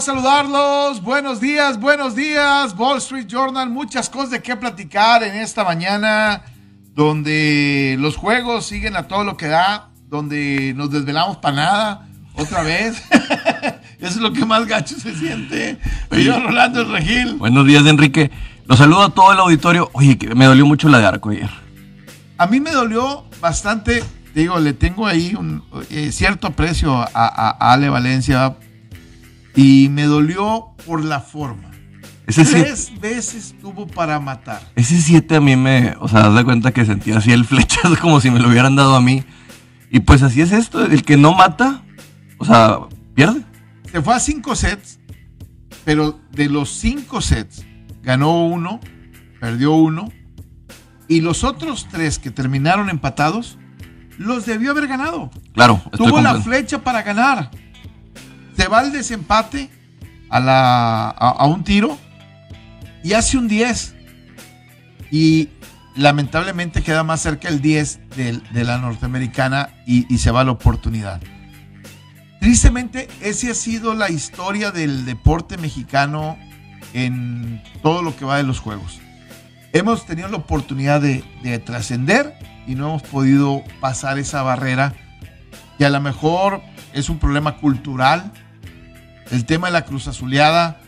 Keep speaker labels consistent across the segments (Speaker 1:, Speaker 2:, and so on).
Speaker 1: saludarlos. Buenos días, buenos días. Wall Street Journal, muchas cosas de qué platicar en esta mañana, donde los juegos siguen a todo lo que da, donde nos desvelamos para nada, otra vez. Eso es lo que más gacho se siente. Yo, Rolando Regil.
Speaker 2: Buenos días, Enrique. Los saludo a todo el auditorio. Oye, que me dolió mucho la de arco ayer.
Speaker 1: A mí me dolió bastante. Digo, le tengo ahí un eh, cierto aprecio a, a Ale Valencia y me dolió por la forma. Ese Tres veces tuvo para matar.
Speaker 2: Ese 7 a mí me, o sea, das de cuenta que sentía así el flechazo como si me lo hubieran dado a mí. Y pues así es esto, el que no mata, o sea, pierde.
Speaker 1: Se fue a cinco sets, pero de los cinco sets ganó uno, perdió uno, y los otros tres que terminaron empatados, los debió haber ganado.
Speaker 2: Claro,
Speaker 1: tuvo la flecha para ganar se va al desempate a, la, a, un tiro y hace un 10. Y lamentablemente queda más cerca el 10 de, la norteamericana y, se va la oportunidad. Tristemente, esa ha sido la historia del deporte mexicano en todo lo que va de los juegos. Hemos tenido la oportunidad de, de trascender y no hemos podido pasar esa barrera que a lo mejor es un problema cultural, el tema de la cruz azuleada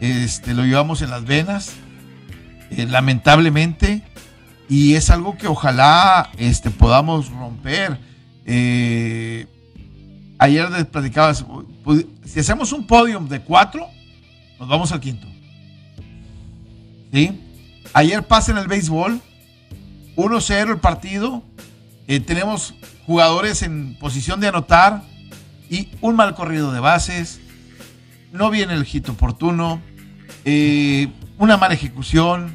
Speaker 1: este, lo llevamos en las venas, eh, lamentablemente, y es algo que ojalá este, podamos romper. Eh, ayer platicabas, si hacemos un podium de cuatro, nos vamos al quinto. ¿Sí? Ayer pasa en el béisbol, 1-0 el partido, eh, tenemos jugadores en posición de anotar y un mal corrido de bases, no viene el hit oportuno, eh, una mala ejecución.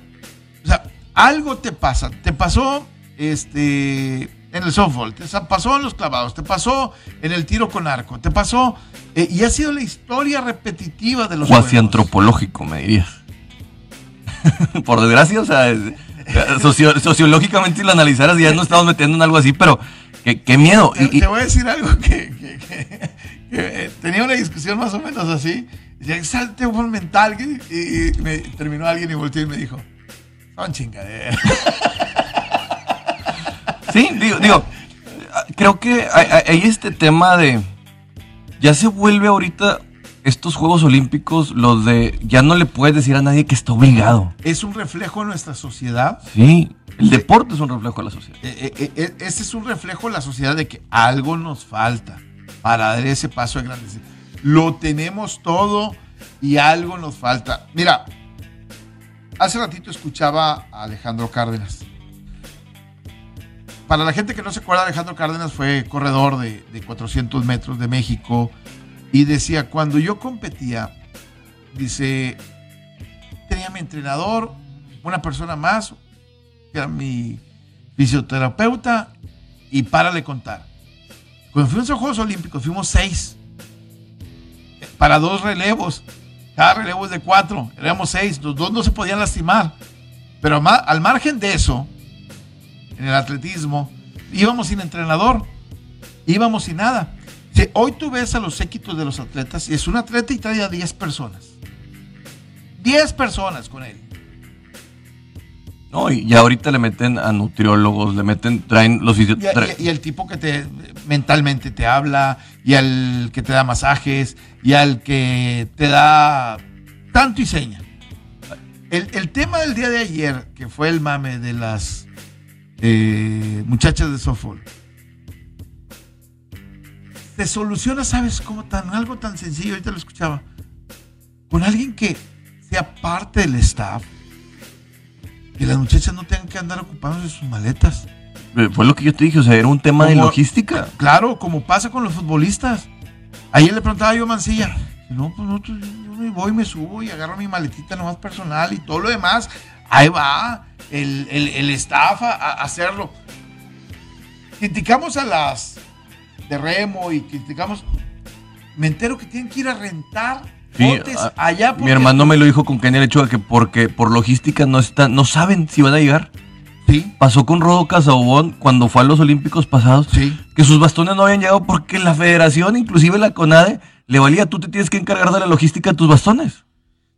Speaker 1: O sea, algo te pasa. Te pasó este, en el softball, te pasó en los clavados, te pasó en el tiro con arco, te pasó. Eh, y ha sido la historia repetitiva de los
Speaker 2: Cuasi antropológico, me dirías. Por desgracia, o sea, sociológicamente si lo analizaras ya no estamos metiendo en algo así, pero qué, miedo.
Speaker 1: Te, voy a decir algo que, eh, tenía una discusión más o menos así. Decía, salte un mental. Y, me terminó alguien y volteó y me dijo, son chingaderas.
Speaker 2: Sí, digo, digo, creo que hay, este tema de, ya se vuelve ahorita estos Juegos Olímpicos, los de, ya no le puedes decir a nadie que está obligado.
Speaker 1: Es un reflejo de nuestra sociedad.
Speaker 2: Sí, el deporte es un reflejo de la sociedad.
Speaker 1: Eh, eh, ese es un reflejo de la sociedad de que algo nos falta para dar ese paso de grandes. Lo tenemos todo y algo nos falta. Mira, hace ratito escuchaba a Alejandro Cárdenas. Para la gente que no se acuerda, Alejandro Cárdenas fue corredor de, 400 metros de México y decía, cuando yo competía, dice, tenía mi entrenador, una persona más, que era mi fisioterapeuta, y para de contar. Cuando fuimos a los Juegos Olímpicos, fuimos seis. Para dos relevos. Cada relevo es de cuatro. Éramos seis. Los dos no se podían lastimar. Pero al margen de eso, en el atletismo, íbamos sin entrenador. Íbamos sin nada. hoy tú ves a los séquitos de los atletas y es un atleta y trae a 10 personas. 10 personas con él.
Speaker 2: No, y ahorita le meten a nutriólogos, le meten, traen los
Speaker 1: y, y, el tipo que te mentalmente te habla, y al que te da masajes, y al que te da tanto y seña. El, tema del día de ayer, que fue el mame de las eh, muchachas de softball, se soluciona, ¿sabes cómo? Tan, algo tan sencillo, ahorita lo escuchaba, con alguien que sea parte del staff que las muchachas no tengan que andar ocupándose sus maletas.
Speaker 2: Eh, fue lo que yo te dije, o sea, era un tema de logística.
Speaker 1: Claro, como pasa con los futbolistas. Ayer le preguntaba yo a Mancilla, no, pues no, yo me voy, me subo y agarro mi maletita nomás personal y todo lo demás. Ahí va el, el, staff a, hacerlo. Criticamos a las de remo y criticamos. Me entero que tienen que ir a rentar
Speaker 2: ah, allá. Mi hermano me lo dijo con Kenia Lechuga que porque por logística no están, no saben si van a llegar. Sí. Pasó con Rodo Casabón cuando fue a los Olímpicos pasados. Sí. Que sus bastones no habían llegado porque la federación, inclusive la CONADE, le valía, tú te tienes que encargar de la logística de tus bastones.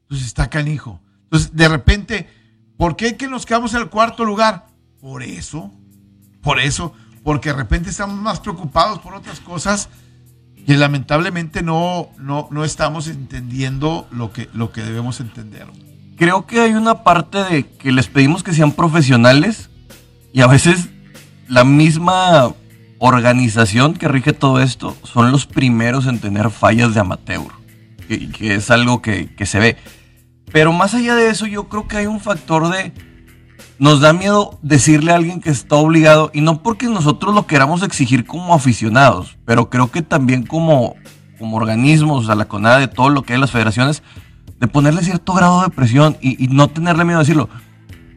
Speaker 1: Entonces está canijo. Entonces, de repente, ¿por qué que nos quedamos en el cuarto lugar? Por eso, por eso, porque de repente estamos más preocupados por otras cosas que lamentablemente no, no, no estamos entendiendo lo que, lo que debemos entender.
Speaker 2: Creo que hay una parte de que les pedimos que sean profesionales y a veces la misma organización que rige todo esto son los primeros en tener fallas de amateur, que, que es algo que, que se ve. Pero más allá de eso, yo creo que hay un factor de... Nos da miedo decirle a alguien que está obligado, y no porque nosotros lo queramos exigir como aficionados, pero creo que también como, como organismos, a la CONADE, de todo lo que hay en las federaciones, de ponerle cierto grado de presión y, no tenerle miedo a decirlo.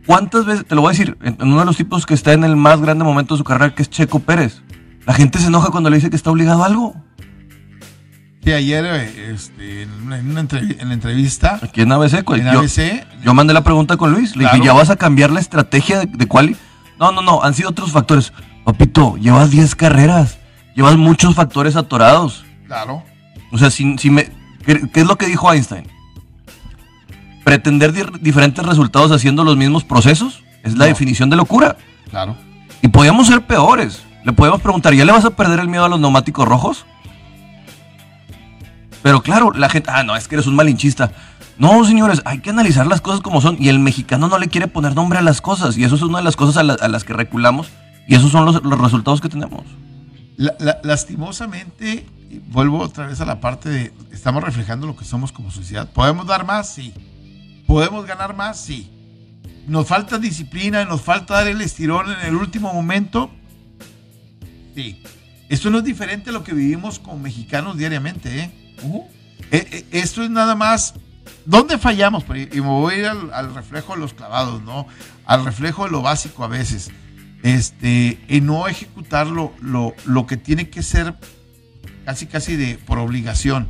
Speaker 2: ¿Cuántas veces, te lo voy a decir, en, uno de los tipos que está en el más grande momento de su carrera, que es Checo Pérez, la gente se enoja cuando le dice que está obligado a algo
Speaker 1: ayer este, en, una entrevista.
Speaker 2: Aquí en ABC, yo, mandé la pregunta con Luis. Le dije, ¿ya vas a cambiar la estrategia de, de quali? No, no, no, han sido otros factores. Papito, llevas 10 carreras. Llevas muchos factores atorados.
Speaker 1: Claro.
Speaker 2: O sea, si, si me, ¿qué, es lo que dijo Einstein? Pretender diferentes resultados haciendo los mismos procesos es la definición de locura.
Speaker 1: Claro.
Speaker 2: Y podíamos ser peores. Le podemos preguntar, ¿ya le vas a perder el miedo a los neumáticos rojos? Pero claro, la gente, ah, no, es que eres un malinchista. No, señores, hay que analizar las cosas como son. Y el mexicano no le quiere poner nombre a las cosas. Y eso es una de las cosas a, las que reculamos. Y esos son los, resultados que tenemos.
Speaker 1: lastimosamente, vuelvo otra vez a la parte de, estamos reflejando lo que somos como sociedad. ¿Podemos dar más? Sí. ¿Podemos ganar más? Sí. ¿Nos falta disciplina? ¿Nos falta dar el estirón en el último momento? Sí. Esto no es diferente a lo que vivimos con mexicanos diariamente, ¿eh? Eh, eh, esto es nada más. ¿Dónde fallamos? Y me voy a ir al, reflejo de los clavados, ¿no? Al reflejo de lo básico a veces. Este, en no ejecutar lo, lo, que tiene que ser casi casi de por obligación.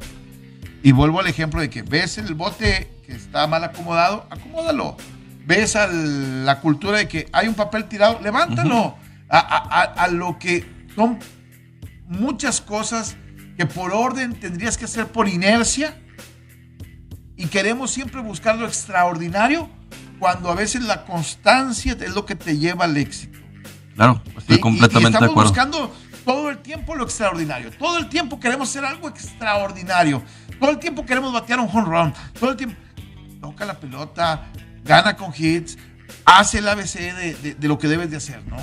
Speaker 1: Y vuelvo al ejemplo de que ves el bote que está mal acomodado, acomódalo. Ves a la cultura de que hay un papel tirado, levántalo. a, lo que son muchas cosas que por orden tendrías que hacer por inercia y queremos siempre buscar lo extraordinario cuando a veces la constancia es lo que te lleva al éxito.
Speaker 2: Claro, estoy completamente de acuerdo.
Speaker 1: buscando todo el tiempo lo extraordinario. Todo el tiempo queremos hacer algo extraordinario. Todo el tiempo queremos batear un home run. Todo el tiempo toca la pelota, gana con hits, hace el ABC de, de lo que debes de hacer, ¿no?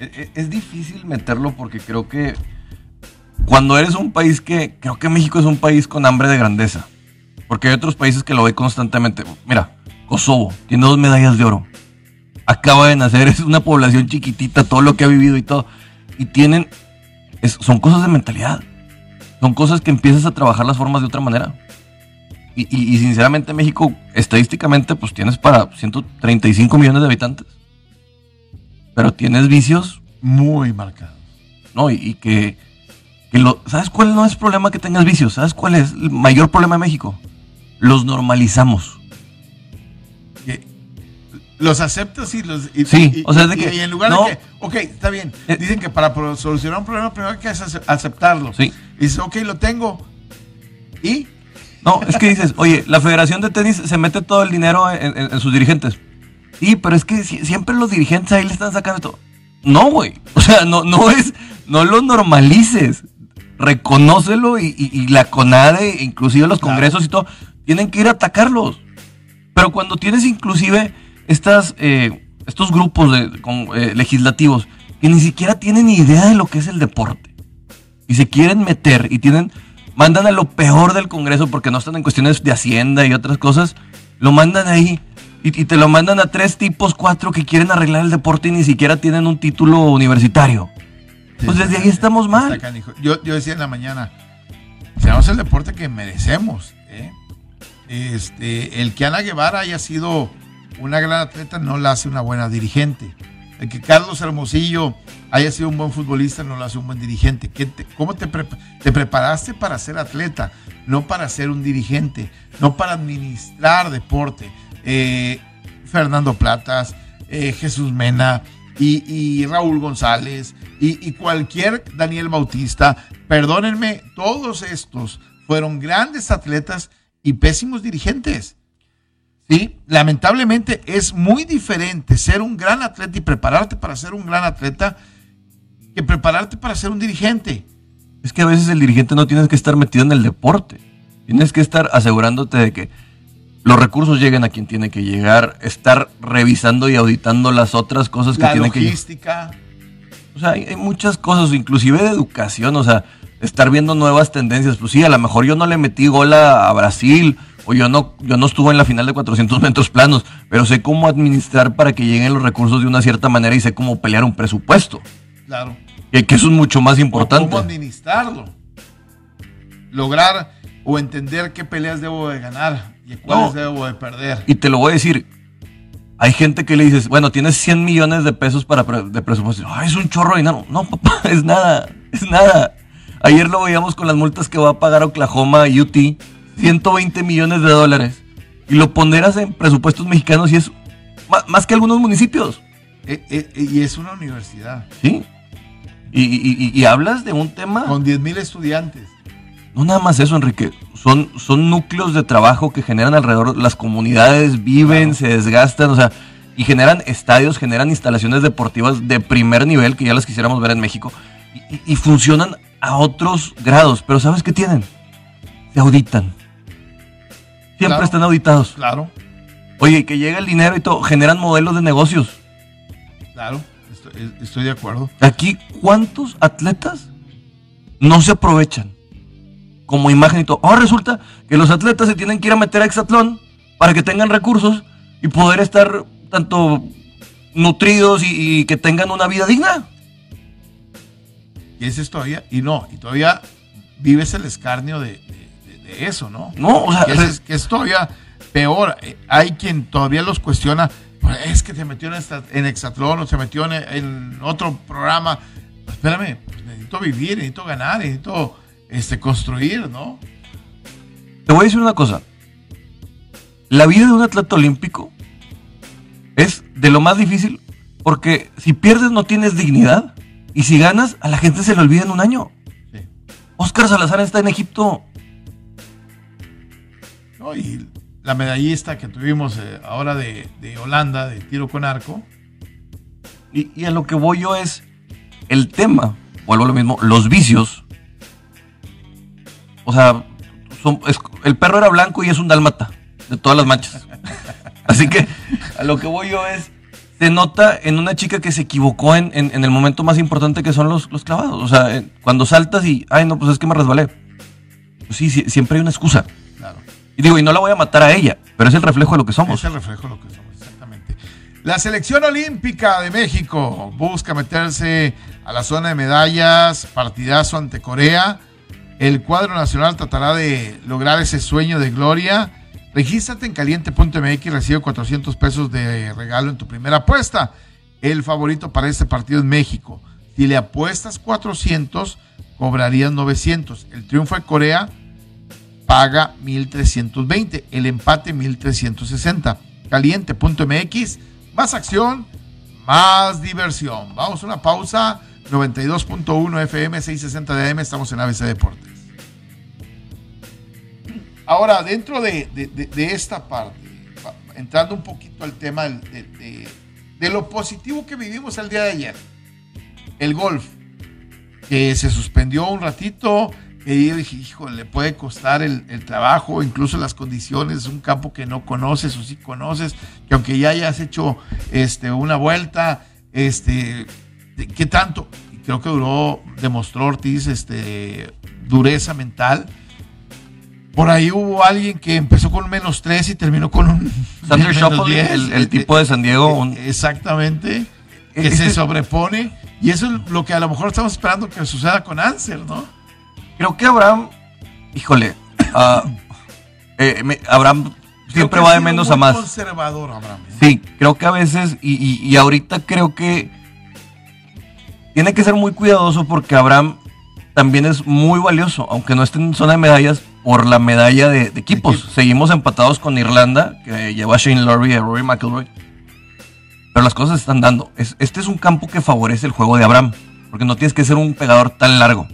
Speaker 2: E, e, es difícil meterlo porque creo que cuando eres un país que, creo que México es un país con hambre de grandeza, porque hay otros países que lo ve constantemente. Mira, Kosovo tiene dos medallas de oro. Acaba de nacer, es una población chiquitita, todo lo que ha vivido y todo. Y tienen, son cosas de mentalidad. Son cosas que empiezas a trabajar las formas de otra manera. Y, y, sinceramente México, estadísticamente, pues tienes para 135 millones de habitantes. Pero tienes vicios
Speaker 1: muy marcados.
Speaker 2: No, y que ¿Sabes cuál no es problema que tengas vicios? ¿Sabes cuál es el mayor problema de México? Los normalizamos.
Speaker 1: Los aceptas y los.
Speaker 2: sí, o sea, de que.
Speaker 1: Y en lugar de que. Ok, está bien. Eh, dicen que para solucionar un problema, primero hay que aceptarlo.
Speaker 2: Sí.
Speaker 1: Y dices, ok, lo tengo. ¿Y?
Speaker 2: No, es que dices, oye, la Federación de Tenis se mete todo el dinero en, sus dirigentes. Sí, pero es que siempre los dirigentes ahí le están sacando todo. No, güey. O sea, no, no es. No lo normalices reconócelo y, la CONADE, inclusive los congresos y todo, tienen que ir a atacarlos. Pero cuando tienes inclusive estas, eh, estos grupos de, eh, legislativos que ni siquiera tienen idea de lo que es el deporte y se quieren meter y tienen, mandan a lo peor del Congreso porque no están en cuestiones de Hacienda y otras cosas, lo mandan ahí y, y te lo mandan a tres tipos, cuatro que quieren arreglar el deporte y ni siquiera tienen un título universitario pues desde ahí estamos mal.
Speaker 1: Yo, yo decía en la mañana, tenemos el deporte que merecemos. ¿eh? Este, el que Ana Guevara haya sido una gran atleta no la hace una buena dirigente. El que Carlos Hermosillo haya sido un buen futbolista no lo hace un buen dirigente. ¿Cómo te, te, preparaste para ser atleta? No para ser un dirigente, no para administrar deporte. Eh, Fernando Platas, eh, Jesús Mena y, Raúl González y, cualquier Daniel Bautista, perdónenme, todos estos fueron grandes atletas y pésimos dirigentes. ¿sí? Lamentablemente es muy diferente ser un gran atleta y prepararte para ser un gran atleta que prepararte para ser un dirigente.
Speaker 2: Es que a veces el dirigente no tienes que estar metido en el deporte. Tienes que estar asegurándote de que los recursos lleguen a quien tiene que llegar, estar revisando y auditando las otras cosas que tiene que
Speaker 1: llegar.
Speaker 2: O sea, hay, hay, muchas cosas, inclusive de educación, o sea, estar viendo nuevas tendencias. Pues sí, a lo mejor yo no le metí gol a, Brasil o yo no, yo no estuve en la final de 400 metros planos, pero sé cómo administrar para que lleguen los recursos de una cierta manera y sé cómo pelear un presupuesto.
Speaker 1: Claro.
Speaker 2: Que, que eso es mucho más importante.
Speaker 1: cómo administrarlo. Lograr o entender qué peleas debo de ganar y cuáles debo de perder.
Speaker 2: Y te lo voy a decir, hay gente que le dices, bueno, tienes 100 millones de pesos para de presupuesto. Ay, es un chorro de dinero. No, papá, es nada, es nada. Ayer lo veíamos con las multas que va a pagar Oklahoma UT, 120 millones de dólares. Y lo ponderas en presupuestos mexicanos y es más, que algunos municipios.
Speaker 1: Eh, eh, eh, y es una universidad.
Speaker 2: Sí. Y, hablas de un tema...
Speaker 1: Con 10 mil estudiantes.
Speaker 2: No nada más eso, Enrique. Son, son núcleos de trabajo que generan alrededor, las comunidades viven, se desgastan, o sea, y generan estadios, generan instalaciones deportivas de primer nivel, que ya las quisiéramos ver en México, y funcionan a otros grados, pero ¿sabes qué tienen? Se auditan. Siempre están auditados.
Speaker 1: Claro.
Speaker 2: Oye, que llega el dinero y todo, generan modelos de negocios.
Speaker 1: Claro, estoy, de acuerdo.
Speaker 2: Aquí, ¿cuántos atletas no se aprovechan como imagen y todo? Ahora resulta que los atletas se tienen que ir a meter a Exatlón para que tengan recursos y poder estar tanto nutridos y que tengan una vida digna.
Speaker 1: Y ese es todavía, y no, y todavía vives el escarnio de, eso, ¿no?
Speaker 2: No, o sea,
Speaker 1: que es, que es todavía peor. Eh, hay quien todavía los cuestiona, pues, es que se metió en, en Exatlón o se metió en, otro programa. Pues, espérame, pues, necesito vivir, necesito ganar, necesito este, construir, ¿no?
Speaker 2: Te voy a decir una cosa. La vida de un atleta olímpico es de lo más difícil porque si pierdes no tienes dignidad y si ganas, a la gente se le olvida en un año. Oscar Salazar está en Egipto.
Speaker 1: No, y la medallista que tuvimos eh, ahora de, Holanda, de tiro con arco.
Speaker 2: Y, a lo que voy yo es el tema, vuelvo a lo mismo, los vicios. O sea, el perro era blanco y es un dalmata, de todas las manchas. Así que a lo que voy yo es se nota en una chica que se equivocó en, el momento más importante que son los, los clavados. O sea, cuando saltas y, ay, no, pues es que me resbalé. Pues sí, siempre hay una excusa. Claro. Y digo, y no la voy a matar a ella, pero es el reflejo de lo que somos.
Speaker 1: Es el reflejo de lo que somos, exactamente. La selección olímpica de México busca meterse a la zona de medallas, partidazo ante Corea. El cuadro nacional tratará de lograr ese sueño de gloria Regístrate en caliente.mx y recibe 400 pesos de regalo en tu primera apuesta. El favorito para este partido es México. Si le apuestas 400, cobrarías 900. El triunfo de Corea paga 1320. El empate 1360. Caliente.mx. Más acción, más diversión. Vamos a una pausa. 92.1 FM, 660 de AM. Estamos en ABC Deportes. Ahora, dentro de, esta parte, entrando un poquito al tema de, lo positivo que vivimos el día de ayer, el golf, que se suspendió un ratito, que yo dije, hijo, le puede costar el, trabajo, incluso las condiciones, un campo que no conoces o sí conoces, que aunque ya hayas hecho este, una vuelta, este, ¿qué tanto? Creo que duró, demostró Ortiz este, dureza mental por ahí hubo alguien que empezó con menos 3 y terminó con un.
Speaker 2: Sander el, el, tipo de San Diego.
Speaker 1: Eh, exactamente. Que se sobrepone. Y eso es lo que a lo mejor estamos esperando que suceda con Anser, ¿no?
Speaker 2: Creo que Abraham. Híjole. Ah, eh, Abraham siempre va de menos a más.
Speaker 1: conservador, Abraham. ¿eh?
Speaker 2: Sí, creo que a veces, y, y, y ahorita creo que tiene que ser muy cuidadoso porque Abraham también es muy valioso, aunque no esté en zona de medallas, por la medalla de, de equipos.
Speaker 1: Equipo.
Speaker 2: Seguimos empatados con Irlanda, que lleva a Shane Lowry y a Rory McIlroy. Pero las cosas se están dando. Es- este es un campo que favorece el juego de Abraham, porque no tienes que ser un pegador tan largo.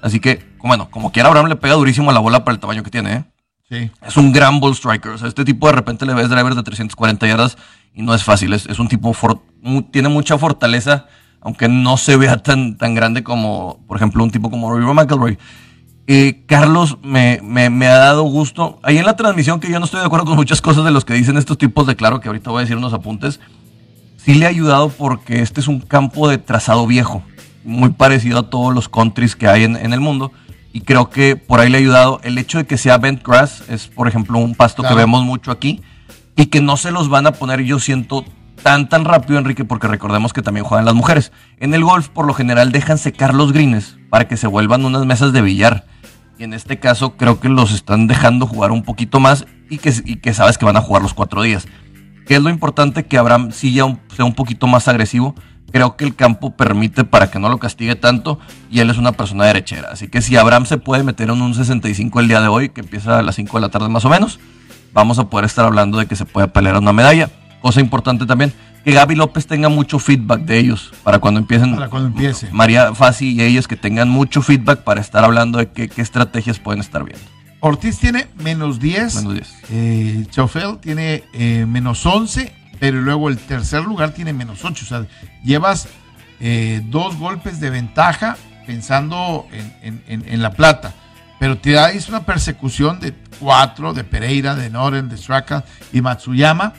Speaker 2: Así que, bueno, como quiera, Abraham le pega durísimo a la bola para el tamaño que tiene, ¿eh?
Speaker 1: Sí.
Speaker 2: Es un gran ball striker. O sea, este tipo de repente le ves drivers de 340 yardas y no es fácil. Es, es un tipo, for- tiene mucha fortaleza, aunque no se vea tan, tan grande como, por ejemplo, un tipo como Rory McIlroy. Eh, Carlos, me, me- me ha dado gusto. Ahí en la transmisión, que yo no estoy de acuerdo con muchas cosas de los que dicen estos tipos de claro, que ahorita voy a decir unos apuntes, sí le ha ayudado porque este es un campo de trazado viejo, muy parecido a todos los countries que hay en, en el mundo. Y creo que por ahí le ha ayudado el hecho de que sea bent grass, es por ejemplo un pasto
Speaker 1: Claro.
Speaker 2: que vemos mucho aquí, y que no se los van a poner, yo siento, tan tan rápido, Enrique, porque recordemos que también juegan las mujeres. En el golf, por lo general, dejan secar los greens para que se vuelvan unas mesas de billar. Y en este caso, creo que los están dejando jugar un poquito más y que, y que sabes que van a jugar los cuatro días. ¿Qué es lo importante? Que Abraham sí ya un- sea un poquito más agresivo. Creo que el campo permite para que no lo castigue tanto y él es una persona derechera. Así que si Abraham se puede meter en un 65 el día de hoy, que empieza a las 5 de la tarde más o menos, vamos a poder estar hablando de que se puede pelear una medalla. Cosa importante también, que Gaby López tenga mucho feedback de ellos para cuando empiecen.
Speaker 1: Para cuando empiece.
Speaker 2: María Fassi y ellos que tengan mucho feedback para estar hablando de qué, qué estrategias pueden estar viendo.
Speaker 1: Ortiz tiene menos 10.
Speaker 2: Menos 10.
Speaker 1: Eh, Chaufel tiene eh, menos 11, pero luego el tercer lugar tiene menos 8. O sea, llevas eh, dos golpes de ventaja pensando en, en- en- en la plata. Pero te da es una persecución de cuatro, de Pereira, de Noren, de Straka y Matsuyama,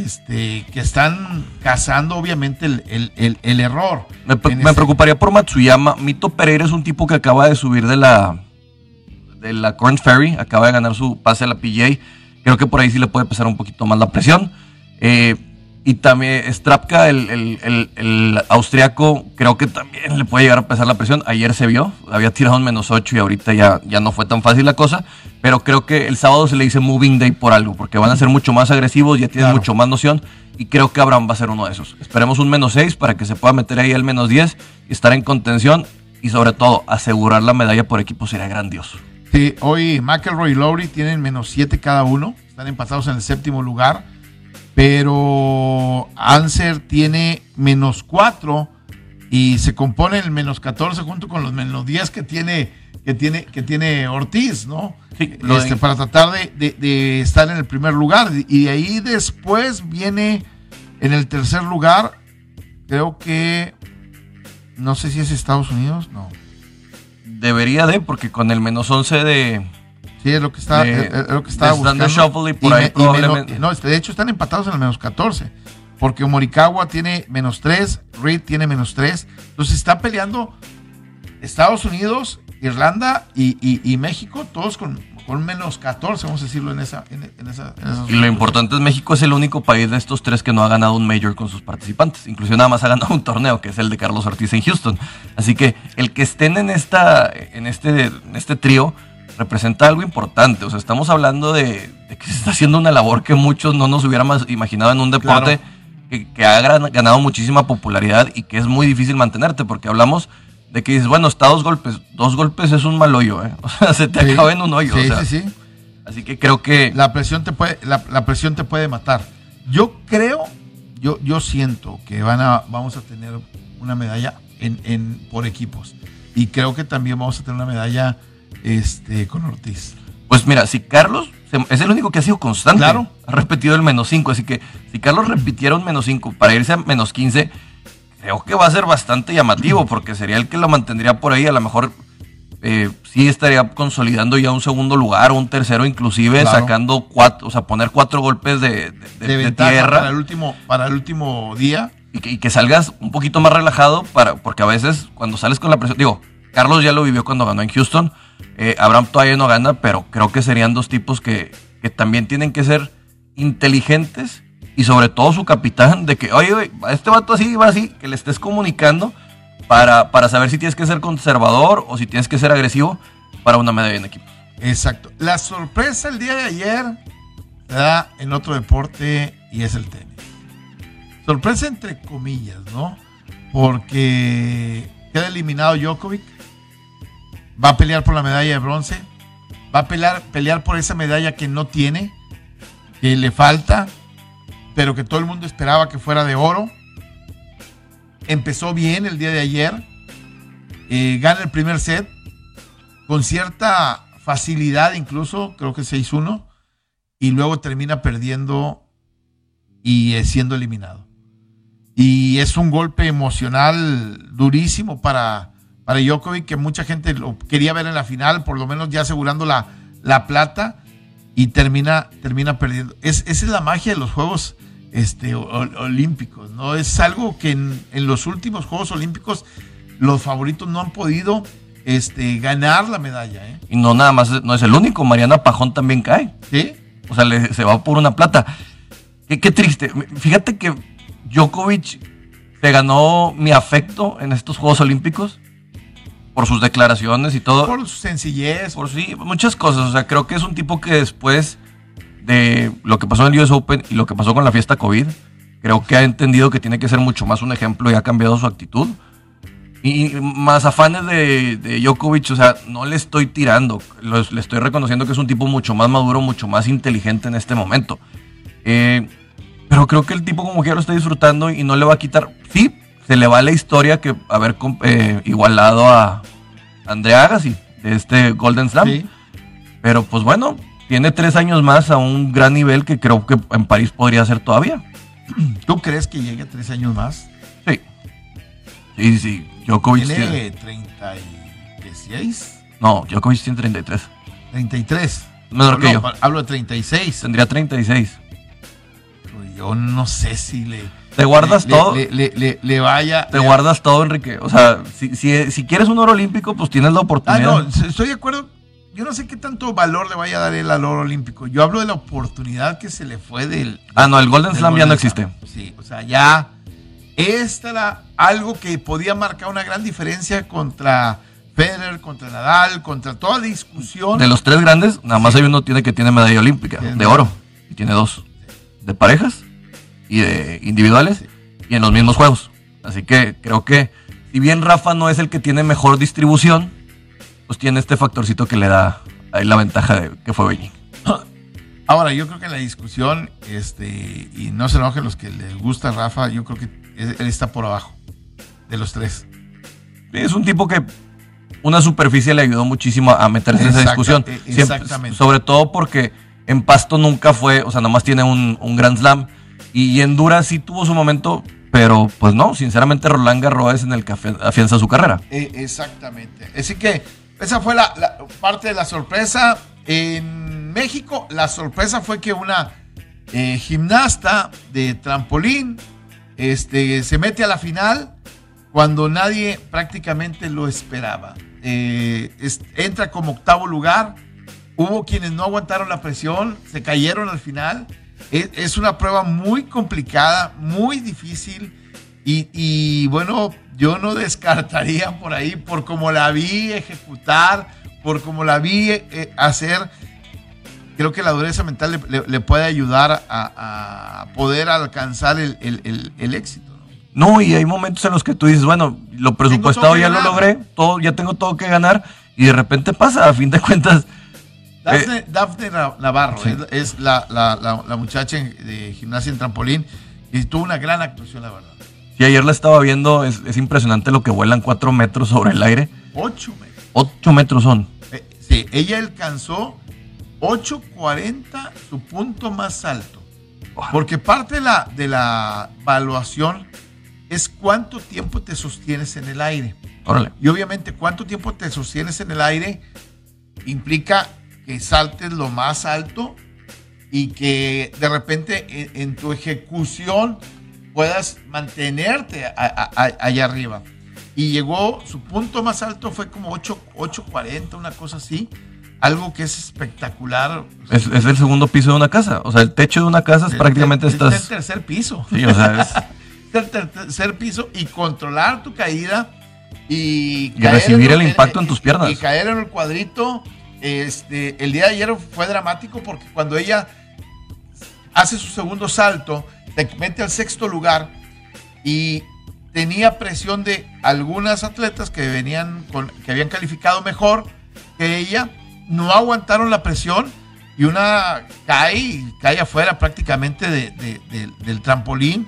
Speaker 1: este, que están cazando obviamente el, el- el- el error.
Speaker 2: Me, preocuparía por Matsuyama. Mito Pereira es un tipo que acaba de subir de la de la Corn Ferry, acaba de ganar su pase a la PGA. Creo que por ahí sí le puede pesar un poquito más la presión. Eh, y también Strapka, el, el- el- el austriaco, creo que también le puede llegar a pesar la presión. Ayer se vio, había tirado un menos 8 y ahorita ya, ya no fue tan fácil la cosa. Pero creo que el sábado se le dice moving day por algo, porque van a ser mucho más agresivos, ya tienen
Speaker 1: Claro.
Speaker 2: mucho más noción. Y creo que Abraham va a ser uno de esos. Esperemos un menos 6 para que se pueda meter ahí el menos 10 y estar en contención. Y sobre todo, asegurar la medalla por equipo sería grandioso.
Speaker 1: Sí, hoy McElroy y Lowry tienen menos 7 cada uno. Están empatados en el séptimo lugar. Pero Anser tiene menos 4 y se compone el menos 14 junto con los menos 10 que tiene, que tiene, que tiene Ortiz, ¿no?
Speaker 2: Sí,
Speaker 1: Este, para tratar de, de- de estar en el primer lugar. Y de ahí después viene en el tercer lugar, creo que, no sé si es Estados Unidos, no.
Speaker 2: Debería de, porque con el menos 11 de...
Speaker 1: Sí, es lo que está,
Speaker 2: de-
Speaker 1: es- es lo que estaba buscando.
Speaker 2: Shuffle y por ahí
Speaker 1: me-
Speaker 2: probablemente-
Speaker 1: menos- no, de hecho están empatados en el menos 14. Porque Morikawa tiene menos 3, Reed tiene menos 3. Entonces está peleando Estados Unidos, Irlanda y, y- México, todos con, con menos 14, vamos a decirlo en esa. En, en esa, en esas-
Speaker 2: Y lo importante es México es el único país de estos tres que no ha ganado un major con sus participantes. Inclusive nada más ha ganado un torneo, que es el de Carlos Ortiz en Houston. Así que el que estén en esta, en este, en este trío representa algo importante. O sea, estamos hablando de, de que se está haciendo una labor que muchos no nos hubiéramos imaginado en un deporte que, que ha ganado muchísima popularidad y que es muy difícil mantenerte, porque hablamos de que dices, bueno, está dos golpes. Dos golpes es un mal hoyo, ¿eh? O sea, se te
Speaker 1: Sí,
Speaker 2: acaba en un hoyo.
Speaker 1: Sí,
Speaker 2: o sea,
Speaker 1: sí, sí.
Speaker 2: Así que creo que...
Speaker 1: La presión te puede, la, la presión te puede matar. Yo creo, yo, yo siento que van a, vamos a tener una medalla en, en, por equipos. Y creo que también vamos a tener una medalla este, con Ortiz.
Speaker 2: Pues mira, si Carlos es el único que ha sido constante,
Speaker 1: Claro.
Speaker 2: ha repetido el menos 5, así que si Carlos repitiera un menos 5 para irse a menos 15, creo que va a ser bastante llamativo, porque sería el que lo mantendría por ahí, a lo mejor eh, sí estaría consolidando ya un segundo lugar o un tercero inclusive,
Speaker 1: Claro.
Speaker 2: sacando cuatro, o sea, poner cuatro golpes de, de- de-
Speaker 1: De,
Speaker 2: de
Speaker 1: ventaja
Speaker 2: tierra
Speaker 1: para el último, para el último día.
Speaker 2: y que, y que salgas un poquito más relajado, para, porque a veces cuando sales con la presión, digo, Carlos ya lo vivió cuando ganó en Houston, eh, Abraham todavía no gana, pero creo que serían dos tipos que, también tienen que ser inteligentes y sobre todo su capitán, de que, oye, este vato así va así, que le estés comunicando para, para saber si tienes que ser conservador o si tienes que ser agresivo para una medalla en equipo.
Speaker 1: Exacto. La sorpresa el día de ayer te da en otro deporte y es el tenis. Sorpresa entre comillas, ¿no? Porque queda eliminado Djokovic, va a pelear por la medalla de bronce, va a pelear, pelear por esa medalla que no tiene, que le falta, pero que todo el mundo esperaba que fuera de oro. Empezó bien el día de ayer, eh, gana el primer set con cierta facilidad, incluso creo que 6-1, y luego termina perdiendo y eh, siendo eliminado. Y es un golpe emocional durísimo para, para Djokovic, que mucha gente lo quería ver en la final, por lo menos ya asegurando la, la plata, y termina, termina perdiendo. Es, esa es la magia de los Juegos este, Olímpicos, ¿no? Es algo que en, en, los últimos Juegos Olímpicos los favoritos no han podido este, ganar la medalla. ¿eh?
Speaker 2: Y no nada más, no es el único, Mariana Pajón también cae.
Speaker 1: ¿Sí?
Speaker 2: O sea, le, se va por una plata. Qué, qué triste. Fíjate que Djokovic se ganó mi afecto en estos Juegos Olímpicos por sus declaraciones y todo.
Speaker 1: Por su sencillez.
Speaker 2: Por sí, muchas cosas. O sea, creo que es un tipo que después de lo que pasó en el US Open y lo que pasó con la fiesta COVID, creo que ha entendido que tiene que ser mucho más un ejemplo y ha cambiado su actitud. Y más afanes de, de Djokovic, o sea, no le estoy tirando, le estoy reconociendo que es un tipo mucho más maduro, mucho más inteligente en este momento. Eh, pero creo que el tipo como que ya lo está disfrutando y no le va a quitar. Sí, se le va la historia que haber eh, igualado a André Agassi de este Golden Slam. Sí. Pero pues bueno, tiene tres años más a un gran nivel que creo que en París podría ser todavía.
Speaker 1: ¿Tú crees que llegue a tres años más?
Speaker 2: Sí. Sí, sí. Djokovic
Speaker 1: tiene 36.
Speaker 2: No, Djokovic tiene 33.
Speaker 1: 33.
Speaker 2: Menor que yo.
Speaker 1: Hablo de 36.
Speaker 2: Tendría 36.
Speaker 1: Yo no sé si le.
Speaker 2: Te guardas
Speaker 1: le,
Speaker 2: todo.
Speaker 1: Le, le, le, vaya.
Speaker 2: Te guardas todo, Enrique. O sea, si, si, si, quieres un oro olímpico, pues tienes la oportunidad.
Speaker 1: Ah, no, estoy de acuerdo. Yo no sé qué tanto valor le vaya a dar él al oro olímpico. Yo hablo de la oportunidad que se le fue del.
Speaker 2: Ah, no, el Golden Slam ya no existe.
Speaker 1: Sí, o sea, ya. Esta era algo que podía marcar una gran diferencia contra Federer, contra Nadal, contra toda discusión.
Speaker 2: De los tres grandes, nada más sí. hay uno tiene que tiene medalla olímpica de oro y tiene dos de parejas y de individuales y en los mismos juegos. Así que creo que si bien Rafa no es el que tiene mejor distribución, pues tiene este factorcito que le da ahí la ventaja de que fue Beijing.
Speaker 1: Ahora, yo creo que la discusión, este, y no se enojen los que les gusta Rafa, yo creo que él está por abajo de los tres.
Speaker 2: Es un tipo que una superficie le ayudó muchísimo a meterse en esa discusión.
Speaker 1: Exactamente.
Speaker 2: Siempre, sobre todo porque en Pasto nunca fue, o sea, nomás tiene un, un Grand Slam. Y en Dura sí tuvo su momento, pero pues no, sinceramente Roland Garros en el que afianza su carrera.
Speaker 1: Eh, exactamente. Así que esa fue la, parte de la sorpresa. En México, la sorpresa fue que una eh, gimnasta de trampolín este, se mete a la final cuando nadie prácticamente lo esperaba. Eh, entra como octavo lugar. Hubo quienes no aguantaron la presión, se cayeron al final. Es, es una prueba muy complicada, muy difícil. Y, y, bueno, yo no descartaría por ahí, por como la vi ejecutar, por como la vi eh, hacer, creo que la dureza mental le, le, le puede ayudar a, a, poder alcanzar el, el, el, el éxito.
Speaker 2: No, y hay momentos en los que tú dices, bueno, lo presupuestado ya lo logré, todo, ya tengo todo que ganar, y de repente pasa, a fin de cuentas.
Speaker 1: Dafne, eh, Dafne Navarro sí. es, es la, la, la, la, muchacha de gimnasia en trampolín y tuvo una gran actuación, la verdad.
Speaker 2: Sí, ayer la estaba viendo, es, es impresionante lo que vuelan cuatro metros sobre el aire.
Speaker 1: Ocho metros.
Speaker 2: Ocho metros son.
Speaker 1: Eh, sí, ella alcanzó 8.40, su punto más alto. Porque parte de la, de la evaluación es cuánto tiempo te sostienes en el aire.
Speaker 2: Órale.
Speaker 1: Y obviamente cuánto tiempo te sostienes en el aire implica que saltes lo más alto y que de repente en, en tu ejecución puedas mantenerte a, a, a, allá arriba. Y llegó, su punto más alto fue como 8.40, una cosa así. Algo que es espectacular.
Speaker 2: Es, es, el segundo piso de una casa. O sea, el techo de una casa es, prácticamente
Speaker 1: es,
Speaker 2: estás...
Speaker 1: Es el tercer piso.
Speaker 2: Sí, o sea, es...
Speaker 1: el tercer piso y controlar tu caída y,
Speaker 2: y recibir el, el impacto en, en, tus piernas.
Speaker 1: Y caer en el cuadrito. Este, el día de ayer fue dramático porque cuando ella hace su segundo salto, te mete al sexto lugar y tenía presión de algunas atletas que venían con, que habían calificado mejor que ella, no aguantaron la presión y una cae, cae afuera prácticamente del trampolín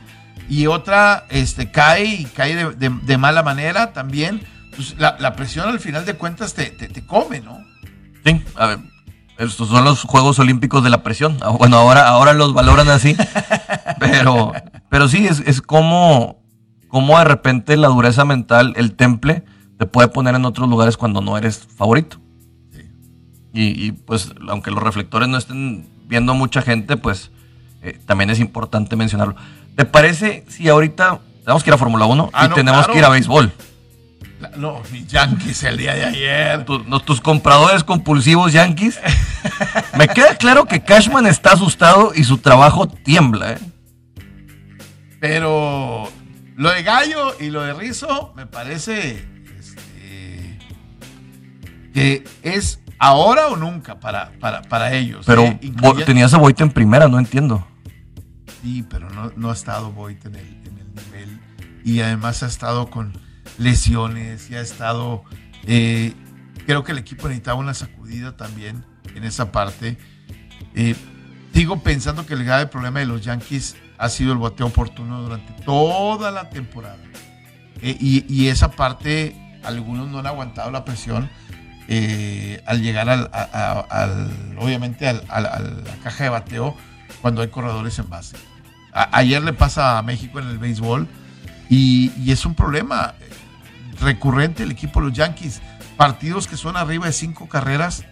Speaker 1: y otra este, cae y cae de, mala manera también. Pues, la, presión al final de cuentas te, te, come, ¿no?
Speaker 2: Sí, a ver, estos son los Juegos Olímpicos de la presión. Ah, bueno, ahora, ahora los valoran así, pero, pero sí, es, es como, como de repente la dureza mental, el temple, te puede poner en otros lugares cuando no eres favorito. Y, pues aunque los reflectores no estén viendo mucha gente, pues eh, también es importante mencionarlo. ¿Te parece si ahorita tenemos que ir a Fórmula 1
Speaker 1: ah,
Speaker 2: y tenemos que ir a béisbol?
Speaker 1: No, Yankees el día de ayer.
Speaker 2: tus compradores compulsivos Yankees. Me queda claro que Cashman está asustado y su trabajo tiembla, ¿eh?
Speaker 1: Pero lo de Gallo y lo de Rizzo me parece este, que es ahora o nunca para, para, ellos.
Speaker 2: Pero ¿eh? tenías a Boyd en primera, no entiendo.
Speaker 1: Sí, pero no, ha estado Boyd en el, nivel. Y además ha estado con lesiones y ha estado... Eh, creo que el equipo necesitaba una sacudida también en esa parte. Eh, sigo pensando que el grave problema de los Yankees ha sido el bateo oportuno durante toda la temporada. y, esa parte, algunos no han aguantado la presión eh, al llegar al, obviamente a la caja de bateo cuando hay corredores en base. ayer le pasa a México en el béisbol y, es un problema recurrente el equipo de los Yankees. Partidos que son arriba de cinco carreras,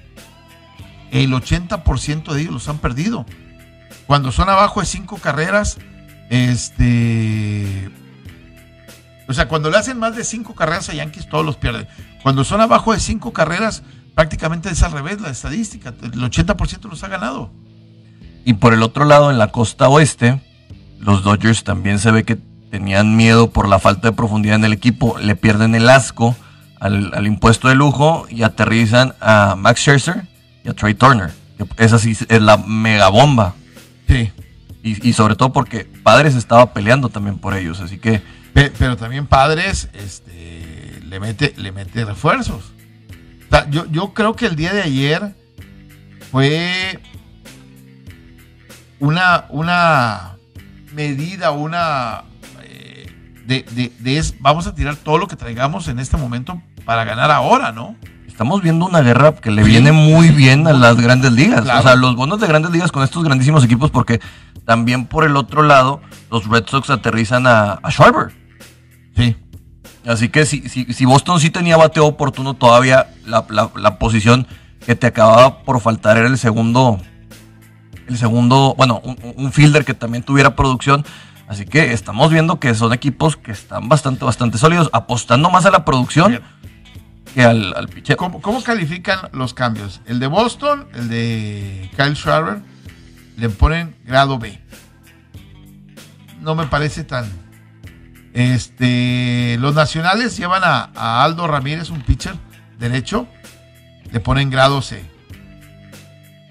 Speaker 1: el 80% de ellos los han perdido. Cuando son abajo de cinco carreras, este o sea, cuando le hacen más de cinco carreras a Yankees, todos los pierden. Cuando son abajo de cinco carreras, prácticamente es al revés la estadística. El 80% los ha ganado.
Speaker 2: Y por el otro lado, en la costa oeste, los Dodgers también se ve que tenían miedo por la falta de profundidad en el equipo. Le pierden el asco al, impuesto de lujo y aterrizan a Max Scherzer y a Trey Turner. Esa sí es la mega bomba.
Speaker 1: Sí.
Speaker 2: Y, y sobre todo porque Padres estaba peleando también por ellos. Así que
Speaker 1: pero también Padres este, le, mete, le mete refuerzos. yo, yo creo que el día de ayer fue una, una medida, una de, de, vamos a tirar todo lo que traigamos en este momento para ganar ahora, ¿no?
Speaker 2: Estamos viendo una guerra que le viene muy bien a las grandes ligas. O sea, los bonos de grandes ligas con estos grandísimos equipos, porque también por el otro lado, los Red Sox aterrizan a, a
Speaker 1: Sí.
Speaker 2: Así que si, si, Boston sí tenía bateo oportuno, todavía la, posición que te acababa por faltar era el segundo, el segundo, bueno, un, fielder que también tuviera producción. Así que estamos viendo que son equipos que están bastante, bastante sólidos, apostando más a la producción que al, al
Speaker 1: ¿Cómo, califican los cambios? El de Boston, el de Kyle Schwarber, le ponen grado B. No me parece tan, este, los nacionales llevan a, Aldo Ramírez, un pitcher derecho, le ponen grado C.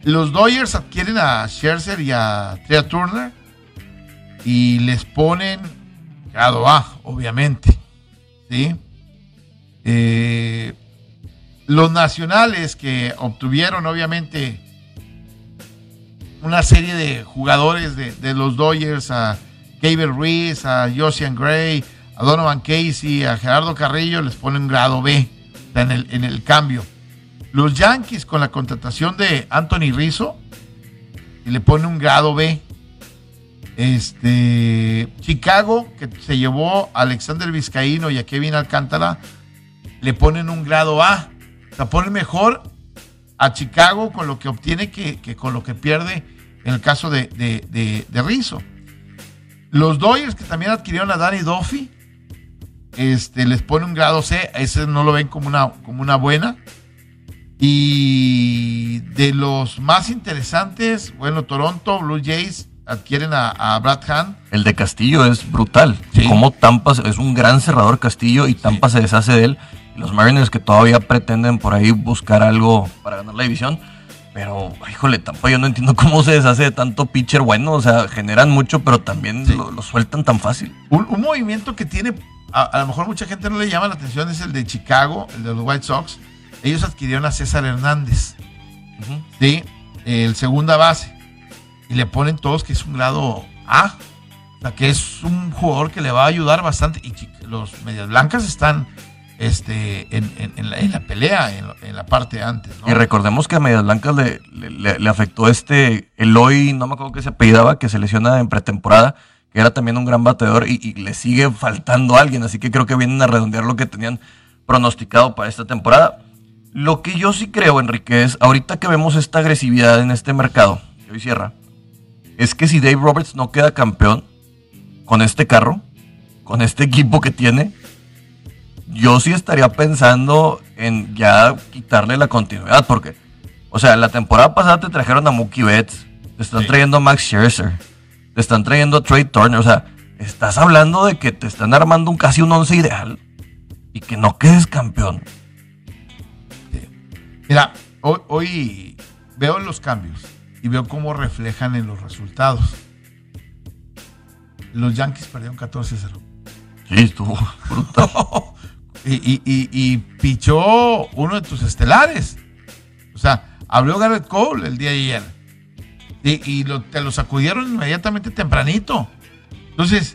Speaker 1: Los Dodgers adquieren a Scherzer y a Trea Turner y les ponen grado A, obviamente. ¿sí? Eh, los nacionales que obtuvieron, obviamente, una serie de jugadores de, los Dodgers a Gabriel Ruiz, a Josian Gray, a Donovan Casey, a Gerardo Carrillo, les ponen grado B en el, en el cambio. Los Yankees con la contratación de Anthony Rizzo le pone un grado B. Este Chicago, que se llevó a Alexander Vizcaíno y a Kevin Alcántara, le ponen un grado A. O sea, ponen mejor a Chicago con lo que obtiene que, con lo que pierde en el caso de, de, de Rizzo. Los Dodgers que también adquirieron a Danny Duffy, este, les pone un grado C, ese no lo ven como una, como una buena. Y de los más interesantes, bueno, Toronto, Blue Jays adquieren a, Brad Hand.
Speaker 2: El de Castillo es brutal. Como Tampa es un gran cerrador Castillo y Tampa se deshace de él. los Mariners que todavía pretenden por ahí buscar algo para ganar la división. Pero, híjole, tampoco yo no entiendo cómo se deshace de tanto pitcher bueno. O sea, generan mucho, pero también
Speaker 1: Sí.
Speaker 2: lo, lo sueltan tan fácil.
Speaker 1: Un, un movimiento que tiene, a, a lo mejor mucha gente no le llama la atención, es el de Chicago, el de los White Sox. Ellos adquirieron a César Hernández. ¿sí? El segunda base. Y le ponen todos que es un grado A. O sea, que es un jugador que le va a ayudar bastante. Y los Medias Blancas están este, en, la, en la pelea, en, la parte antes.
Speaker 2: Y recordemos que a Medias Blancas le, le- afectó este Eloy, no me acuerdo qué se apellidaba, que se lesiona en pretemporada, que era también un gran bateador y, y le sigue faltando alguien. Así que creo que vienen a redondear lo que tenían pronosticado para esta temporada. Lo que yo sí creo, Enrique, es ahorita que vemos esta agresividad en este mercado, que hoy cierra, es que si Dave Roberts no queda campeón con este carro, con este equipo que tiene, yo sí estaría pensando en ya quitarle la continuidad, porque, o sea, la temporada pasada te trajeron a Mookie Betts, te están
Speaker 1: Sí.
Speaker 2: trayendo a Max Scherzer, te están trayendo a Trey Turner, o sea, estás hablando de que te están armando un casi un once ideal y que no quedes campeón.
Speaker 1: Mira, hoy, hoy veo los cambios y veo cómo reflejan en los resultados. Los Yankees perdieron 14-0.
Speaker 2: Sí, estuvo brutal.
Speaker 1: Y, y, y, y pichó uno de tus estelares. O sea, habló Garrett Cole el día de ayer. Y, lo- te lo sacudieron inmediatamente tempranito. Entonces,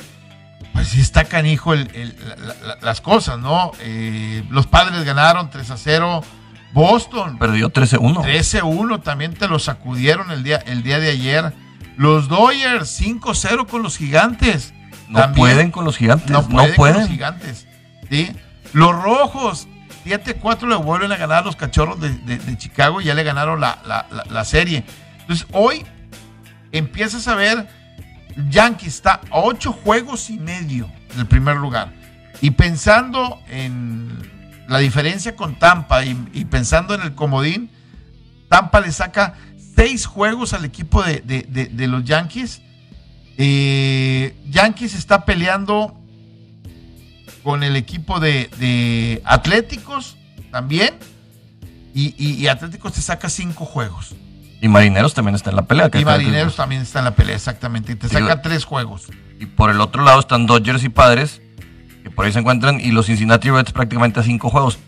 Speaker 1: pues sí está canijo el- el- la- la- las cosas, ¿no? Eh, los padres ganaron 3 a 0. Boston
Speaker 2: Perdió 13-1.
Speaker 1: 13-1 también te lo sacudieron el día, el día de ayer. Los Dodgers 5-0 con los gigantes.
Speaker 2: No
Speaker 1: También
Speaker 2: pueden con los gigantes.
Speaker 1: no
Speaker 2: No
Speaker 1: pueden,
Speaker 2: pueden.
Speaker 1: con los gigantes. ¿sí? Los rojos 7-4 le vuelven a ganar a los cachorros de, de- de Chicago y ya le ganaron la, la- la- la serie. Entonces hoy empiezas a ver, Yankees está a 8 juegos y medio del primer lugar. Y pensando en la diferencia con Tampa y, y pensando en el comodín, Tampa le saca 6 juegos al equipo de, de- de- de los Yankees. Eh, Yankees está peleando con el equipo de, de Atléticos también. Y, y- y Atléticos te saca cinco juegos.
Speaker 2: Y Marineros también está en la pelea.
Speaker 1: Y Marineros también está en la pelea, exactamente. Y te saca tres juegos.
Speaker 2: Y por el otro lado están Dodgers y Padres, que por ahí se encuentran, y los Cincinnati Reds prácticamente a cinco juegos.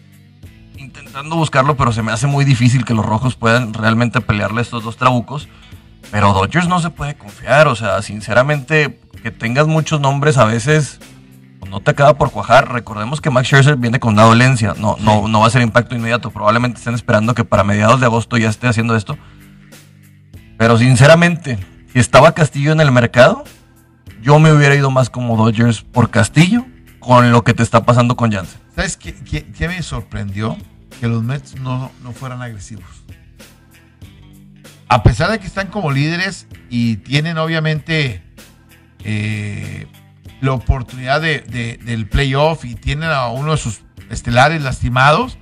Speaker 2: Intentando buscarlo, pero se me hace muy difícil que los rojos puedan realmente pelearle a estos dos trabucos. Pero Dodgers no se puede confiar, o sea, sinceramente, que tengas muchos nombres a veces pues, no te acaba por cuajar. Recordemos que Max Scherzer viene con una dolencia, no, no, no va a ser impacto inmediato. Probablemente estén esperando que para mediados de agosto ya esté haciendo esto. Pero sinceramente, si estaba Castillo en el mercado, yo me hubiera ido más como Dodgers por Castillo con lo que te está pasando con Jansen.
Speaker 1: ¿Sabes qué, me sorprendió? Que los Mets no, no fueran agresivos. A pesar de que están como líderes y tienen obviamente eh, la oportunidad de- del playoff y tienen a uno de sus estelares lastimados,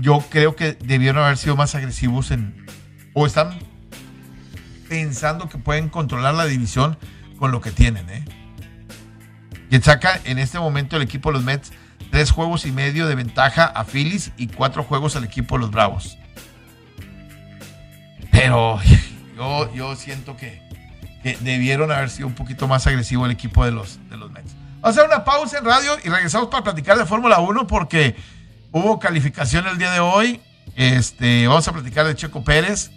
Speaker 1: yo creo que debieron haber sido más agresivos en... O están pensando que pueden controlar la división con lo que tienen, ¿eh? Y saca en este momento el equipo de los Mets tres juegos y medio de ventaja a Phillies y cuatro juegos al equipo de los Bravos. Pero yo, yo siento que, debieron haber sido un poquito más agresivo el equipo de los, de los Mets. Vamos a hacer una pausa en radio y regresamos para platicar de Fórmula 1 porque hubo calificación el día de hoy. Este, vamos a platicar de Checo Pérez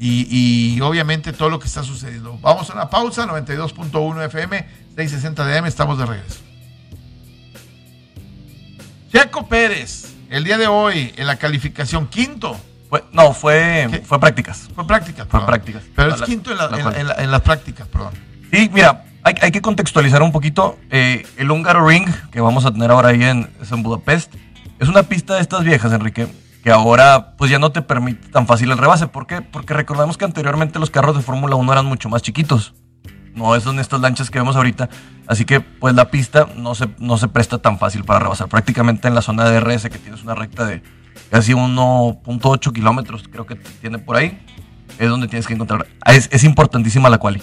Speaker 1: y obviamente todo lo que está sucediendo. Vamos a una pausa, 92.1 FM, 660 DM, estamos de regreso. Checo Pérez, el día de hoy en la calificación quinto,
Speaker 2: Fue- no, fue,
Speaker 1: ¿Qué?
Speaker 2: fue prácticas.
Speaker 1: fue prácticas.
Speaker 2: Fue
Speaker 1: perdón.
Speaker 2: prácticas.
Speaker 1: Pero
Speaker 2: La-
Speaker 1: es quinto en, la-
Speaker 2: la
Speaker 1: en- las prácticas, perdón.
Speaker 2: Sí, mira, hay, hay que contextualizar un poquito. eh, el Húngaro Ring que vamos a tener ahora ahí en, es en Budapest es una pista de estas viejas, Enrique, que ahora pues ya no te permite tan fácil el rebase. ¿Por qué? Porque recordemos que anteriormente los carros de Fórmula 1 eran mucho más chiquitos. No son estas lanchas que vemos ahorita. Así que pues la pista no se, no se presta tan fácil para rebasar. Prácticamente en la zona de DRS que tienes una recta de casi 1.8 kilómetros, creo que tiene por ahí, es donde tienes que encontrar. Es, es importantísima la quali.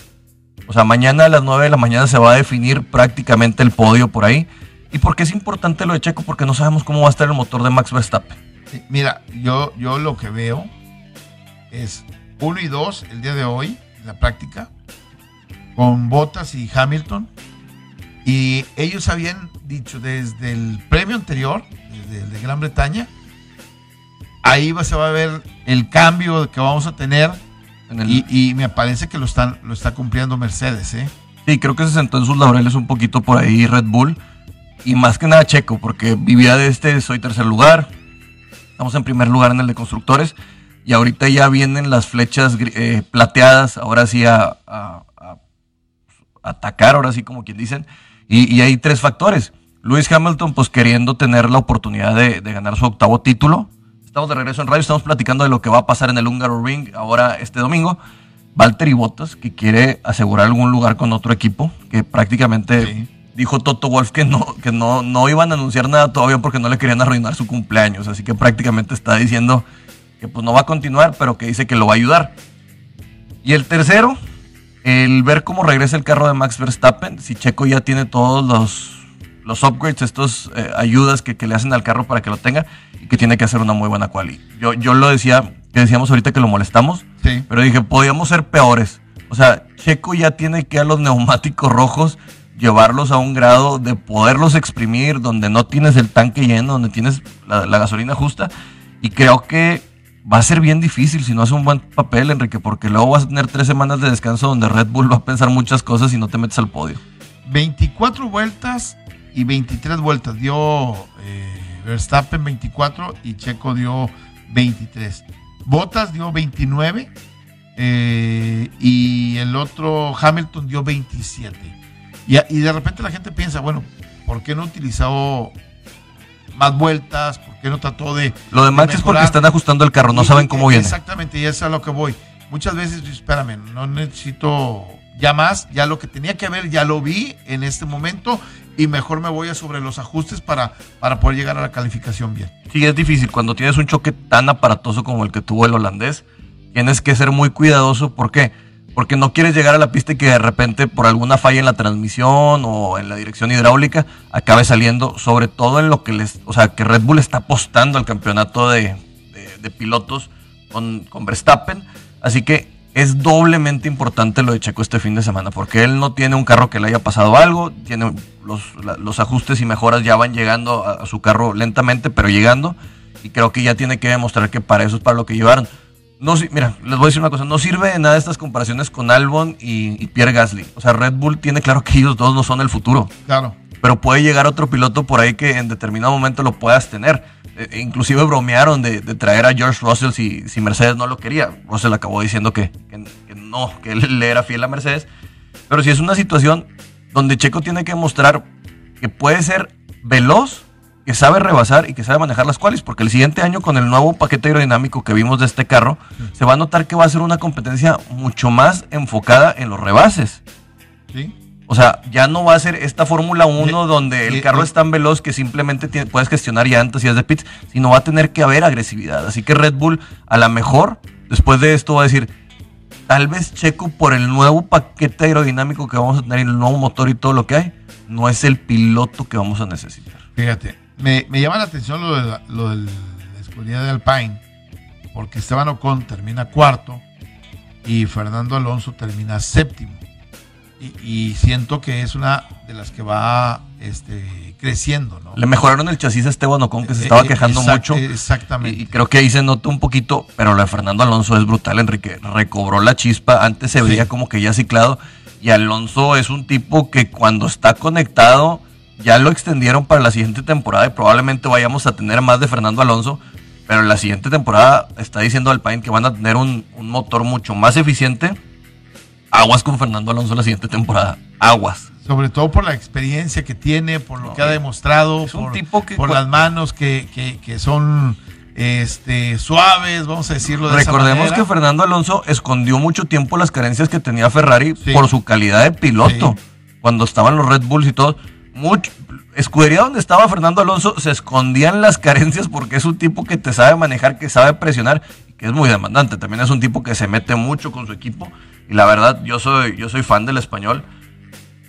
Speaker 2: O sea, mañana a las 9 de la mañana se va a definir prácticamente el podio por ahí. ¿Y por qué es importante lo de Checo? Porque no sabemos cómo va a estar el motor de Max Verstappen.
Speaker 1: Mira, yo, yo lo que veo es 1 y 2 el día de hoy, en la práctica, con Bottas y Hamilton. Y ellos habían dicho desde el premio anterior, desde el de Gran Bretaña, ahí va, se va a ver el cambio que vamos a tener. Y, y, me parece que lo, están, lo está cumpliendo Mercedes. ¿eh?
Speaker 2: Sí, creo que se sentó en sus laureles un poquito por ahí Red Bull. Y más que nada Checo, porque vivía de este, soy tercer lugar. Estamos en primer lugar en el de constructores. Y ahorita ya vienen las flechas eh, plateadas, ahora sí a, atacar, ahora sí como quien dicen. Y, y, hay tres factores. Lewis Hamilton, pues queriendo tener la oportunidad de, de, ganar su octavo título. Estamos de regreso en radio, estamos platicando de lo que va a pasar en el Húngaro Ring ahora este domingo. Valtteri Bottas, que quiere asegurar algún lugar con otro equipo, que prácticamente sí. dijo Toto Wolf que no, que no, no iban a anunciar nada todavía porque no le querían arruinar su cumpleaños. Así que prácticamente está diciendo que pues no va a continuar, pero que dice que lo va a ayudar. Y el tercero, el ver cómo regresa el carro de Max Verstappen, si Checo ya tiene todos los, los upgrades, estos eh, ayudas que, que, le hacen al carro para que lo tenga y que tiene que hacer una muy buena quali. Yo, yo lo decía, que decíamos ahorita que lo molestamos,
Speaker 1: sí.
Speaker 2: pero dije, podíamos ser peores. O sea, Checo ya tiene que a los neumáticos rojos llevarlos a un grado de poderlos exprimir, donde no tienes el tanque lleno, donde tienes la, la gasolina justa. Y creo que va a ser bien difícil si no hace un buen papel, Enrique, porque luego vas a tener tres semanas de descanso donde Red Bull va a pensar muchas cosas y no te metes al podio.
Speaker 1: 24 vueltas y 23 vueltas dio eh, Verstappen 24 y Checo dio 23. Bottas dio 29 eh, y el otro Hamilton dio 27. Y, y, de repente la gente piensa, bueno, ¿por qué no utilizó más vueltas? ¿Por qué no trató de...
Speaker 2: Lo de Max de es porque están ajustando el carro, no
Speaker 1: y,
Speaker 2: saben cómo viene.
Speaker 1: Exactamente, y eso es a lo que voy. Muchas veces, espérame, no necesito ya más, ya lo que tenía que ver ya lo vi en este momento y mejor me voy a sobre los ajustes para, para poder llegar a la calificación bien.
Speaker 2: Sí, es difícil. Cuando tienes un choque tan aparatoso como el que tuvo el holandés, tienes que ser muy cuidadoso. ¿Por qué? Porque no quieres llegar a la pista y que de repente por alguna falla en la transmisión o en la dirección hidráulica acabe saliendo, sobre todo en lo que les, o sea, que Red Bull está apostando al campeonato de pilotos con, con Verstappen. Así que es doblemente importante lo de Checo este fin de semana, porque él no tiene un carro que le haya pasado algo, tiene los, los ajustes y mejoras ya van llegando a, a, su carro lentamente, pero llegando, y creo que ya tiene que demostrar que para eso es para lo que llevaron. No, mira, les voy a decir una cosa, no sirve de nada estas comparaciones con Albon y, y Pierre Gasly. O sea, Red Bull tiene claro que ellos dos no son el futuro.
Speaker 1: Claro.
Speaker 2: Pero puede llegar otro piloto por ahí que en determinado momento lo puedas tener. Eh, inclusive bromearon de, de, traer a George Russell si, si, Mercedes no lo quería. Russell acabó diciendo que, que, que, no, que él le era fiel a Mercedes. Pero si es una situación donde Checo tiene que mostrar que puede ser veloz, que sabe rebasar y que sabe manejar las cuales, porque el siguiente año con el nuevo paquete aerodinámico que vimos de este carro, se va a notar que va a ser una competencia mucho más enfocada en los rebases.
Speaker 1: Sí.
Speaker 2: O sea, ya no va a ser esta Fórmula 1 donde el carro es tan veloz que simplemente tiene, puedes gestionar llantas y es de pits, sino va a tener que haber agresividad. Así que Red Bull, a lo mejor, después de esto va a decir, tal vez Checo por el nuevo paquete aerodinámico que vamos a tener, el nuevo motor y todo lo que hay, no es el piloto que vamos a necesitar.
Speaker 1: Fíjate, me, me llama la atención lo de la, lo de la escudería de Alpine, porque Esteban Ocon termina cuarto y Fernando Alonso termina séptimo y, y, siento que es una de las que va este, creciendo. ¿no?
Speaker 2: Le mejoraron el chasis a Esteban Ocon, que se estaba quejando
Speaker 1: Exact,
Speaker 2: mucho.
Speaker 1: Exactamente.
Speaker 2: Y, creo que ahí se nota un poquito, pero lo de Fernando Alonso es brutal, Enrique. Recobró la chispa, antes se veía sí. como que ya ciclado. Y Alonso es un tipo que cuando está conectado, ya lo extendieron para la siguiente temporada y probablemente vayamos a tener más de Fernando Alonso. Pero en la siguiente temporada está diciendo Alpine que van a tener un, un motor mucho más eficiente aguas con Fernando Alonso la siguiente temporada. Aguas.
Speaker 1: Sobre todo por la experiencia que tiene, por lo no, que ha demostrado, por, que, por las manos que, que, que, son este, suaves, vamos a decirlo de
Speaker 2: Recordemos
Speaker 1: esa
Speaker 2: que Fernando Alonso escondió mucho tiempo las carencias que tenía Ferrari sí. por su calidad de piloto. Sí. Cuando estaban los Red Bulls y todo. Mucho, escudería donde estaba Fernando Alonso se escondían las carencias porque es un tipo que te sabe manejar, que sabe presionar que es muy demandante. También es un tipo que se mete mucho con su equipo y la verdad, yo soy, yo soy fan del español.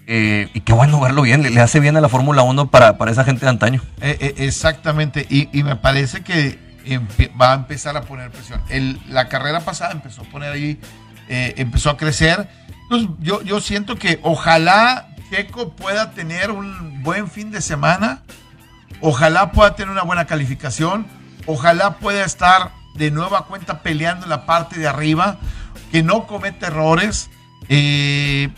Speaker 2: Eh, y qué bueno verlo bien, le, hace bien a la Fórmula 1 para, para, esa gente de antaño.
Speaker 1: Eh, eh, exactamente, y, me parece que va a empezar a poner presión. la carrera pasada empezó a poner ahí, empezó a crecer. Entonces, yo, yo siento que ojalá Checo pueda tener un buen fin de semana, ojalá pueda tener una buena calificación, ojalá pueda estar de nueva cuenta peleando la parte de arriba, que no cometa errores, eh,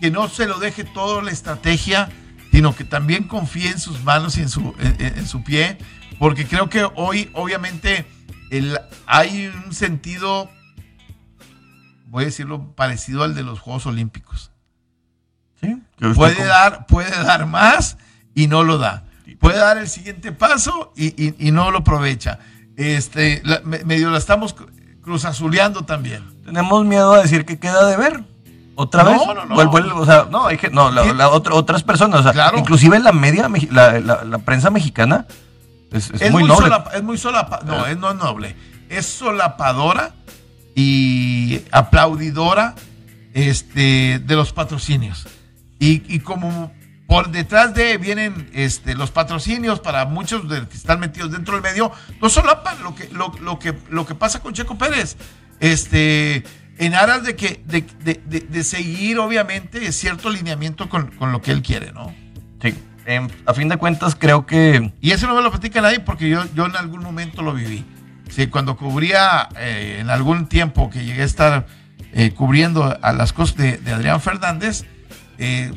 Speaker 1: que no se lo deje todo la estrategia, sino que también confíe en sus manos y en su, en su pie. Porque creo que hoy, obviamente, el, hay un sentido, voy a decirlo, parecido al de los Juegos Olímpicos. Puede dar, puede dar más y no lo da. Puede dar el siguiente paso y, no lo aprovecha. Este, medio la estamos cruzazuleando también.
Speaker 2: Tenemos miedo a decir que queda de ver. ¿Otra vez? No, no, no. o sea, no, hay que, no la, otras personas, o sea, inclusive la media, la, la prensa mexicana es, muy, noble.
Speaker 1: es muy solapa, no, es no noble. Es solapadora y aplaudidora este, de los patrocinios. Y, como por detrás de vienen este, los patrocinios para muchos de que están metidos dentro del medio, no solapan lo que, lo, que, lo que pasa con Checo Pérez. Este, en aras de que de, de, seguir, obviamente, cierto alineamiento con, con lo que él quiere, ¿no?
Speaker 2: Sí a fin de cuentas creo que...
Speaker 1: Y eso no me lo platica nadie porque yo, yo en algún momento lo viví. Sí, cuando cubría eh, en algún tiempo que llegué a estar eh, cubriendo a las cosas de, Adrián Fernández, eh,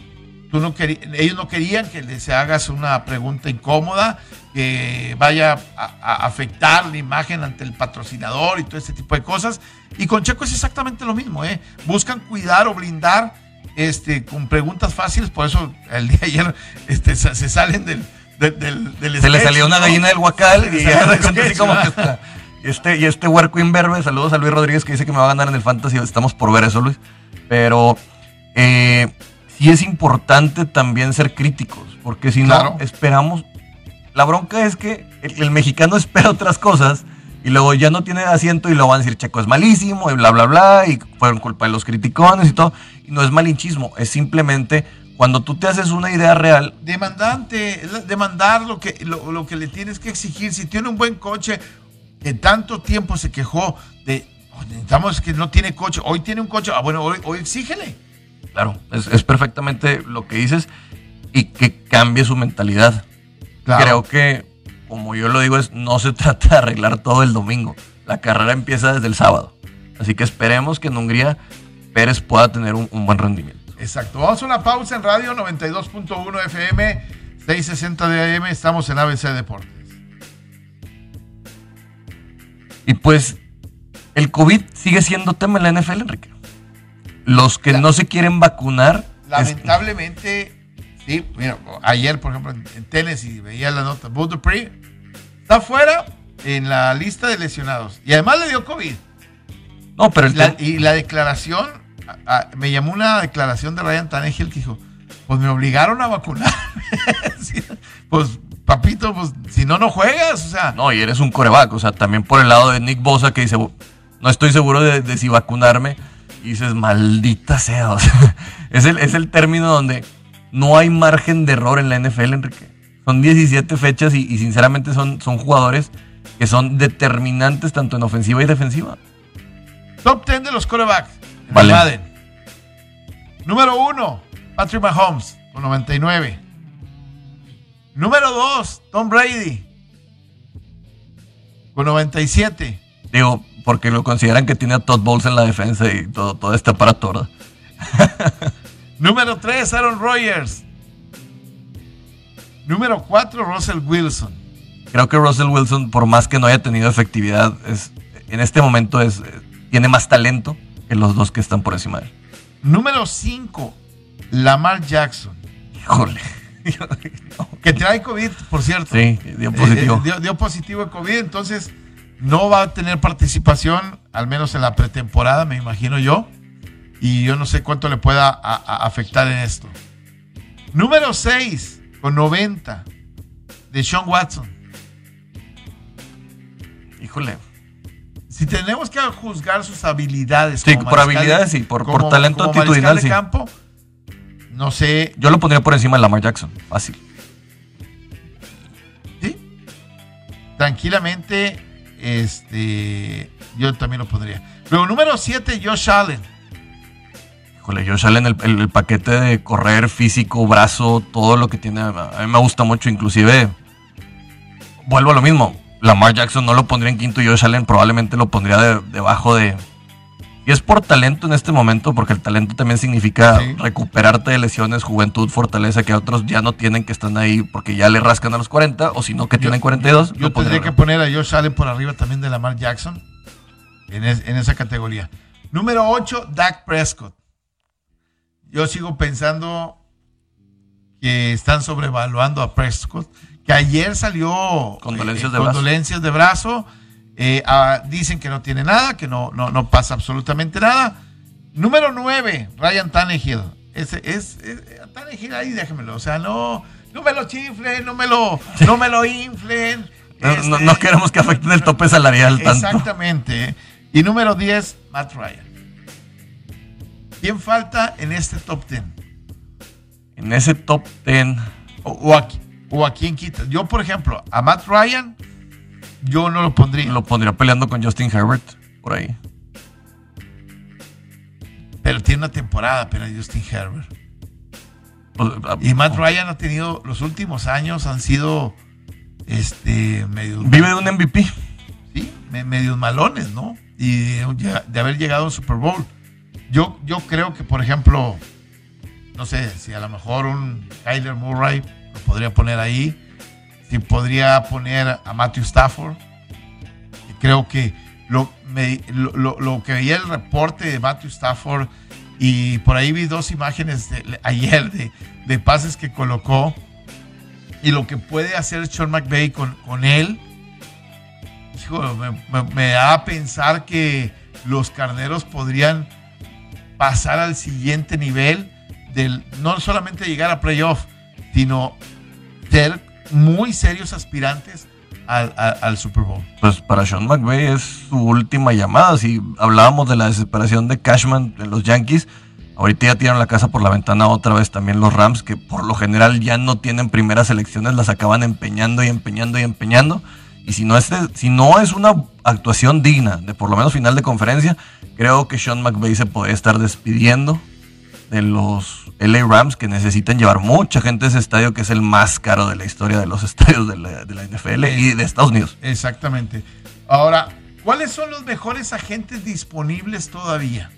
Speaker 1: tú no ellos no querían que les hagas una pregunta incómoda, que vaya a, afectar la imagen ante el patrocinador y todo ese tipo de cosas. Y con Checo es exactamente lo mismo, ¿eh? Buscan cuidar o blindar este, con preguntas fáciles, por eso el día de ayer este, se salen del,
Speaker 2: del, Se le salió una gallina del huacal y así como que está. Este, y este huerco imberbe, saludos a Luis Rodríguez que dice que me va a ganar en el Fantasy, estamos por ver eso Luis. Pero eh, sí es importante también ser críticos, porque si no esperamos... La bronca es que el, el mexicano espera otras cosas y luego ya no tiene asiento y lo van a decir Checo es malísimo y bla, bla, bla, y fueron culpa de los criticones y todo. Y no es malinchismo, es simplemente cuando tú te haces una idea real.
Speaker 1: Demandante, demandar lo que, lo, que le tienes que exigir. Si tiene un buen coche, en tanto tiempo se quejó de, oh, necesitamos que no tiene coche, hoy tiene un coche, ah, bueno, hoy, hoy exígele.
Speaker 2: Claro, es, es, perfectamente lo que dices y que cambie su mentalidad. Creo que como yo lo digo, es no se trata de arreglar todo el domingo. La carrera empieza desde el sábado. Así que esperemos que en Hungría Pérez pueda tener un, buen rendimiento.
Speaker 1: Exacto. Vamos a una pausa en radio 92.1 FM, 660 de AM. Estamos en ABC Deportes.
Speaker 2: Y pues el COVID sigue siendo tema en la NFL, Enrique. Los que no se quieren vacunar.
Speaker 1: Lamentablemente, sí, mira, ayer, por ejemplo, en, Tennessee veía la nota, Bud Dupree Está fuera en la lista de lesionados. Y además le dio COVID.
Speaker 2: No, pero
Speaker 1: y la declaración, me llamó una declaración de Ryan Tannehill que dijo, pues me obligaron a vacunar. pues, papito, pues si no, no juegas. O sea.
Speaker 2: No, y eres un coreback. O sea, también por el lado de Nick Bosa que dice, no estoy seguro de, si vacunarme. Y dices, maldita sea. es, el, es el término donde no hay margen de error en la NFL, Enrique. Son 17 fechas y, sinceramente son, son jugadores que son determinantes tanto en ofensiva y defensiva.
Speaker 1: Top 10 de los quarterbacks. Vale. Número 1, Patrick Mahomes, con 99. Número 2, Tom Brady, con 97.
Speaker 2: Digo, porque lo consideran que tiene a Todd Bowles en la defensa y todo, todo este aparato,
Speaker 1: Número 3, Aaron Rodgers, Número 4, Russell Wilson.
Speaker 2: Creo que Russell Wilson, por más que no haya tenido efectividad, es, en este momento es, tiene más talento que los dos que están por encima de él.
Speaker 1: Número 5, Lamar Jackson.
Speaker 2: Híjole.
Speaker 1: que trae COVID, por cierto.
Speaker 2: Sí, dio positivo.
Speaker 1: Eh, eh, dio, positivo de COVID, entonces no va a tener participación, al menos en la pretemporada, me imagino yo. Y yo no sé cuánto le pueda afectar en esto. Número 6, con 90 de Sean Watson.
Speaker 2: Híjole.
Speaker 1: Si tenemos que juzgar sus habilidades.
Speaker 2: Sí, por habilidades y por, por talento actitudinal.
Speaker 1: De campo, no sé.
Speaker 2: Yo lo pondría por encima de Lamar Jackson. Fácil.
Speaker 1: Sí. Tranquilamente este, yo también lo pondría. Luego, número 7, Josh Allen.
Speaker 2: Híjole, Josh Allen, el, el- paquete de correr físico, brazo, todo lo que tiene, a mí me gusta mucho, inclusive, vuelvo a lo mismo, Lamar Jackson no lo pondría en quinto y Josh Allen probablemente lo pondría de- debajo de... Y es por talento en este momento, porque el talento también significa
Speaker 1: Sí.
Speaker 2: recuperarte de lesiones, juventud, fortaleza, que otros ya no tienen, que están ahí porque ya le rascan a los 40, o si no, que
Speaker 1: Yo-
Speaker 2: tienen 42.
Speaker 1: Yo
Speaker 2: pondría
Speaker 1: tendría que poner a Josh Allen por arriba también de Lamar Jackson en, es- en esa categoría. Número 8, Dak Prescott. Yo sigo pensando que están sobrevaluando a Prescott, que ayer salió
Speaker 2: Condolencias
Speaker 1: eh,
Speaker 2: de brazo.
Speaker 1: condolencias de brazo. Eh, ah, dicen que no tiene nada, que no, no, no pasa absolutamente nada. Número 9, Ryan Tannehill. Ese es, es- Tannehill ahí déjenmelo. O sea, no, no me lo chiflen, no me lo, no me lo inflen.
Speaker 2: No,
Speaker 1: Este,
Speaker 2: no queremos que afecten el tope salarial tanto.
Speaker 1: Exactamente. Y número 10, Matt Ryan. ¿Quién falta en este top 10?
Speaker 2: En ese top 10,
Speaker 1: O, o a, o a quién quitas. Yo, por ejemplo, a Matt Ryan, yo no lo pondría.
Speaker 2: lo pondría peleando con Justin Herbert, por ahí.
Speaker 1: pero tiene una temporada apenas Justin Herbert.
Speaker 2: Pues, ah,
Speaker 1: Y Matt Ryan ha tenido, los últimos años han sido este medio
Speaker 2: Vive de un MVP.
Speaker 1: sí, me- medios malones, ¿no? Y de, de haber llegado a un Super Bowl. Yo, yo creo que, por ejemplo, no sé, si a lo mejor un Kyler Murray lo podría poner ahí, si podría poner a Matthew Stafford. Creo que lo, lo, lo- que veía el reporte de Matthew Stafford y por ahí vi dos imágenes de- ayer de, de pases que colocó y lo que puede hacer Sean McVay con, con él. Me- me da a pensar que los carneros podrían pasar al siguiente nivel del no solamente llegar a playoff, sino ser muy serios aspirantes al, Super Bowl.
Speaker 2: Pues para Sean McVay es su última llamada. Si hablábamos de la desesperación de Cashman en los Yankees, ahorita ya tiraron la casa por la ventana otra vez también los Rams, que por lo general ya no tienen primeras elecciones, las acaban empeñando y empeñando y empeñando. Y si no es, si no es una actuación digna de por lo menos final de conferencia, creo que Sean McVay se podría estar despidiendo de los LA Rams que necesitan llevar mucha gente a ese estadio que es el más caro de la historia de los estadios de la, NFL y de Estados Unidos.
Speaker 1: Exactamente. Ahora, ¿cuáles son los mejores agentes disponibles todavía?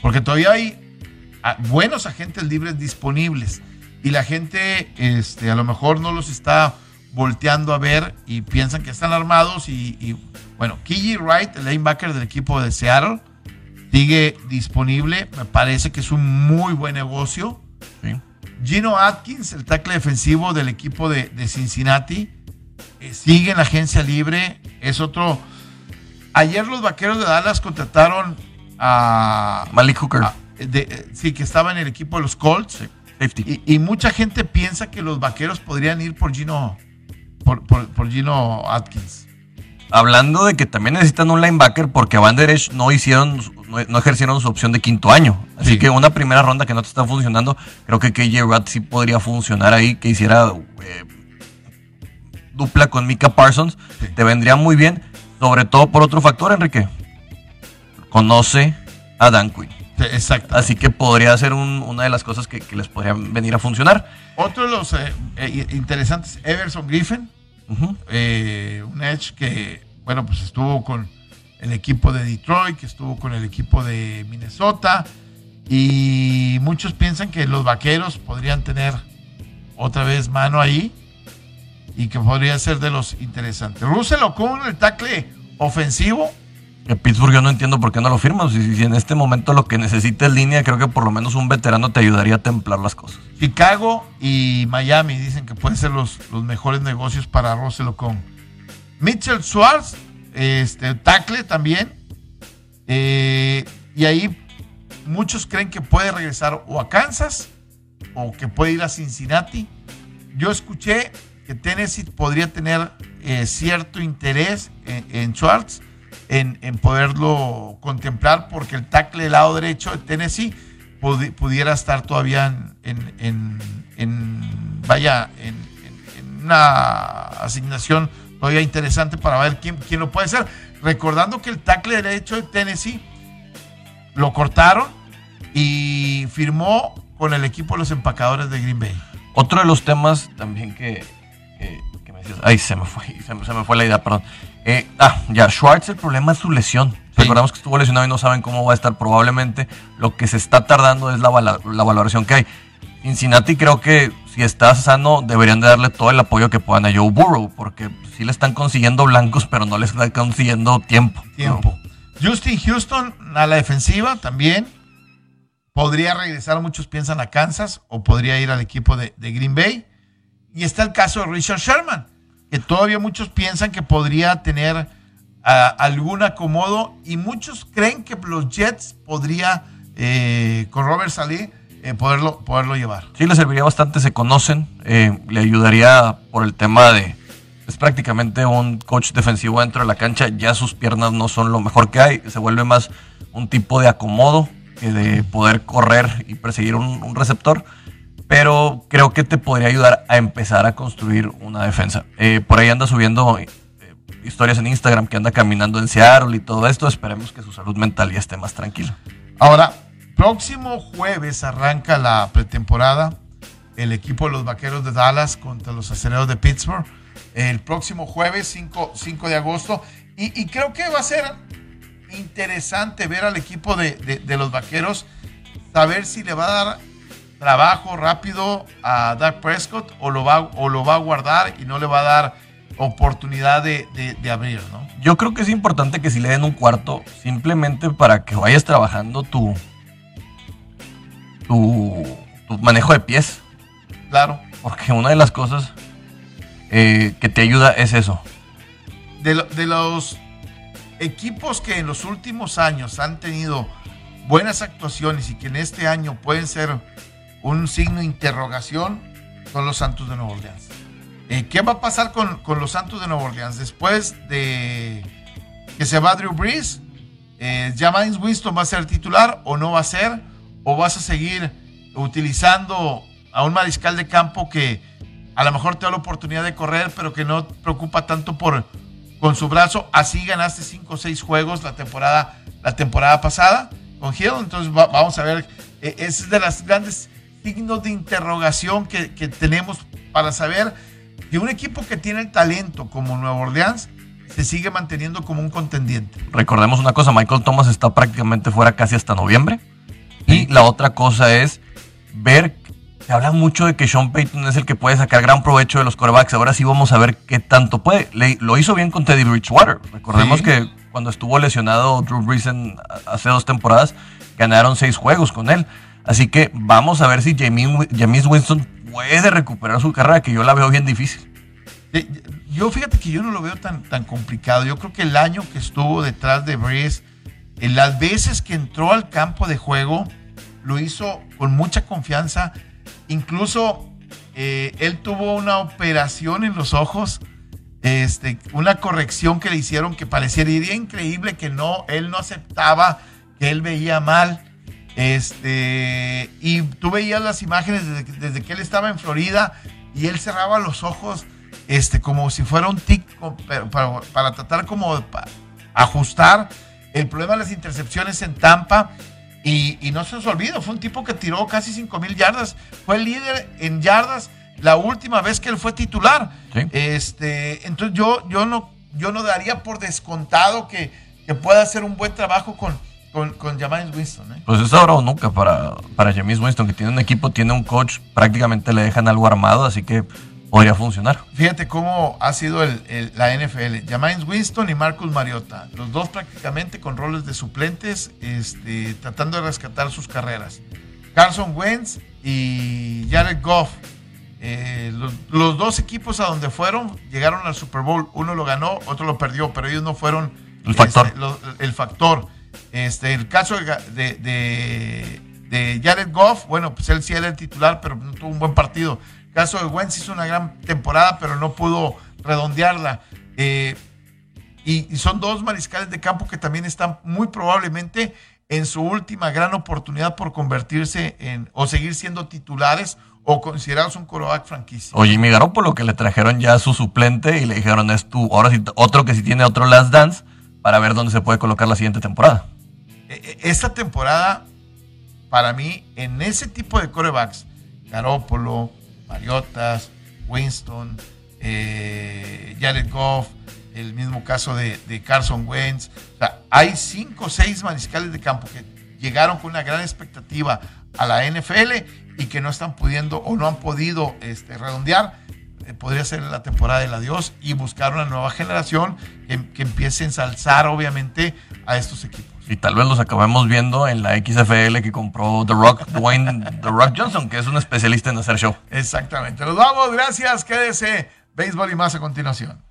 Speaker 1: Porque todavía hay ah, buenos agentes libres disponibles y la gente este, a lo mejor no los está volteando a ver y piensan que están armados y, y, bueno, Kiji Wright, el linebacker del equipo de Seattle, sigue disponible, me parece que es un muy buen negocio.
Speaker 2: ¿sí?
Speaker 1: Gino Atkins, el tackle defensivo del equipo de, de Cincinnati, eh, sigue en la agencia libre. Es otro. Ayer los vaqueros de Dallas contrataron a.
Speaker 2: Malik Hooker,
Speaker 1: a- de- eh, sí, que estaba en el equipo de los Colts.
Speaker 2: safety.
Speaker 1: Y, y mucha gente piensa que los vaqueros podrían ir por Gino. Por, por- por Gino Atkins.
Speaker 2: Hablando de que también necesitan un linebacker porque a Van Der Esch no hicieron, no, no ejercieron su opción de quinto año. Así
Speaker 1: Sí.
Speaker 2: que una primera ronda que no te está funcionando, creo que KJ Watt sí podría funcionar ahí, que hiciera eh, dupla con Mika Parsons.
Speaker 1: Sí.
Speaker 2: Te vendría muy bien, sobre todo por otro factor, Enrique. Conoce a Dan Quinn.
Speaker 1: Exacto.
Speaker 2: Así que podría ser un- una de las cosas que, que les podrían venir a funcionar.
Speaker 1: Otro de los eh, eh, interesantes, Everson Griffin. Eh, un Edge que, bueno, pues estuvo con el equipo de Detroit, que estuvo con el equipo de Minnesota, y muchos piensan que los vaqueros podrían tener otra vez mano ahí y que podría ser de los interesantes. Russell Okung, el tackle ofensivo,
Speaker 2: Que Pittsburgh yo no entiendo por qué no lo firman. Si, si en este momento lo que necesita es línea, creo que por lo menos un veterano te ayudaría a templar las cosas.
Speaker 1: Chicago y Miami dicen que pueden ser los, los mejores negocios para Russell Okung. Mitchell Schwartz, este, tackle también. Eh, y ahí muchos creen que puede regresar o a Kansas o que puede ir a Cincinnati. Yo escuché que Tennessee podría tener eh, cierto interés en, Schwartz, en, poderlo contemplar, porque el tackle del lado derecho de Tennessee pudi- pudiera estar todavía en, en- vaya, en una asignación todavía interesante para ver quién, quién lo puede hacer. Recordando que el tackle derecho de Tennessee lo cortaron y firmó con el equipo de los empacadores de Green Bay.
Speaker 2: Otro de los temas también que, que, que me decías, ay, se me fue, se me, se me fue la idea, perdón. Eh, ah, ya, Schwartz, el problema es su lesión.
Speaker 1: Sí.
Speaker 2: Recordamos que estuvo lesionado y no saben cómo va a estar. Probablemente lo que se está tardando es la, vala- la valoración que hay. Cincinnati creo que si está sano deberían de darle todo el apoyo que puedan a Joe Burrow, porque sí le están consiguiendo blancos, pero no le están consiguiendo tiempo.
Speaker 1: Tiempo. Justin Houston a la defensiva también. Podría regresar, muchos piensan a Kansas, o podría ir al equipo de, Green Bay. Y está el caso de Richard Sherman, que todavía muchos piensan que podría tener algún acomodo. Y muchos creen que los Jets podría, eh, con Robert Saleh, eh, poderlo, poderlo llevar.
Speaker 2: Sí, le serviría bastante, se conocen, eh, le ayudaría por el tema de, es prácticamente un coach defensivo dentro de la cancha, ya sus piernas no son lo mejor que hay, se vuelve más un tipo de acomodo que de poder correr y perseguir un, un receptor, pero creo que te podría ayudar a empezar a construir una defensa. Eh, por ahí anda subiendo historias en Instagram que anda caminando en Seattle y todo esto, esperemos que su salud mental ya esté más tranquila.
Speaker 1: Ahora, próximo jueves arranca la pretemporada. El equipo de los Vaqueros de Dallas contra los Acereros de Pittsburgh. El próximo jueves, 5, 5 de agosto. Y, creo que va a ser interesante ver al equipo de, de- de los Vaqueros, saber si le va a dar trabajo rápido a Dak Prescott o lo va, o lo va a guardar y no le va a dar oportunidad de, de- de abrir, ¿no?
Speaker 2: Yo creo que es importante que si le den un cuarto, simplemente para que vayas trabajando tu, tu, tu manejo de pies.
Speaker 1: Claro.
Speaker 2: Porque una de las cosas eh, que te ayuda es eso.
Speaker 1: de, lo- de los equipos que en los últimos años han tenido buenas actuaciones y que en este año pueden ser un signo de interrogación son los Santos de Nueva Orleans. Eh, ¿Qué va a pasar con, con los Santos de Nueva Orleans después de que se va Drew Brees? Eh, ¿James Winston va a ser titular o no va a ser? ¿O vas a seguir utilizando a un mariscal de campo que a lo mejor te da la oportunidad de correr, pero que no preocupa tanto por con su brazo? Así ganaste 5 o 6 juegos la temporada, la temporada pasada con Hill. Entonces va- vamos a ver, eh, es de las grandes signos de interrogación que, que tenemos para saber que un equipo que tiene el talento como Nueva Orleans se sigue manteniendo como un contendiente.
Speaker 2: Recordemos una cosa, Michael Thomas está prácticamente fuera casi hasta noviembre. Y la otra cosa es ver, se habla mucho de que Sean Payton es el que puede sacar gran provecho de los corebacks. Ahora sí vamos a ver qué tanto puede. Le- lo hizo bien con Teddy Bridgewater. Recordemos
Speaker 1: Sí.
Speaker 2: que cuando estuvo lesionado Drew Brees en- hace dos temporadas, ganaron seis juegos con él. Así que vamos a ver si Jameis Winston puede recuperar su carrera, que yo la veo bien difícil.
Speaker 1: Yo fíjate que yo no lo veo tan, tan complicado. Yo creo que el año que estuvo detrás de Breeze, en las veces que entró al campo de juego, lo hizo con mucha confianza. Incluso eh, él tuvo una operación en los ojos, este, una corrección que le hicieron que parecería increíble que no, él no aceptaba que él veía mal. Este, y tú veías las imágenes desde, que- él estaba en Florida y él cerraba los ojos este, como si fuera un tic para, tratar como de ajustar el problema de las intercepciones en Tampa. Y, y no se nos olvida, fue un tipo que tiró casi 5 mil yardas. Fue el líder en yardas la última vez que él fue titular.
Speaker 2: Sí.
Speaker 1: Este, entonces yo, yo, no, yo no daría por descontado que, que pueda hacer un buen trabajo con, con, con Jameis Winston. ¿eh?
Speaker 2: Pues es ahora o nunca para, para Jameis Winston, que tiene un equipo, tiene un coach, prácticamente le dejan algo armado, así que podría funcionar.
Speaker 1: Fíjate cómo ha sido el- el- la NFL. Jameis Winston y Marcus Mariota. Los dos prácticamente con roles de suplentes, este, tratando de rescatar sus carreras. Carson Wentz y Jared Goff. Eh, los, los dos equipos a donde fueron llegaron al Super Bowl. Uno lo ganó, otro lo perdió, pero ellos no fueron
Speaker 2: El factor.
Speaker 1: este, lo- el factor. Este, el caso de- de Jared Goff, bueno, pues él sí era el titular, pero no tuvo un buen partido. El caso de Wentz hizo una gran temporada, pero no pudo redondearla. Eh, y, y son dos mariscales de campo que también están muy probablemente en su última gran oportunidad por convertirse en o seguir siendo titulares o considerados un coreback franquicia.
Speaker 2: O Jimmy Garoppolo, que le trajeron ya su suplente y le dijeron, es tú, ahora sí, otro que sí tiene otro last dance para ver dónde se puede colocar la siguiente temporada.
Speaker 1: E- e- Esta temporada, para mí, en ese tipo de corebacks, Garoppolo, Mariotas, Winston, eh, Jared Goff, el mismo caso de, Carson Wentz. O sea, hay cinco o seis mariscales de campo que llegaron con una gran expectativa a la NFL y que no están pudiendo o no han podido este, redondear. Eh, podría ser la temporada del adiós y buscar una nueva generación que empiece a ensalzar, obviamente, a estos equipos.
Speaker 2: Y tal vez los acabemos viendo en la XFL que compró The Rock, Dwayne The Rock Johnson, que es un especialista en hacer show.
Speaker 1: Exactamente. Nos vamos, gracias. Quédese. Béisbol y más a continuación.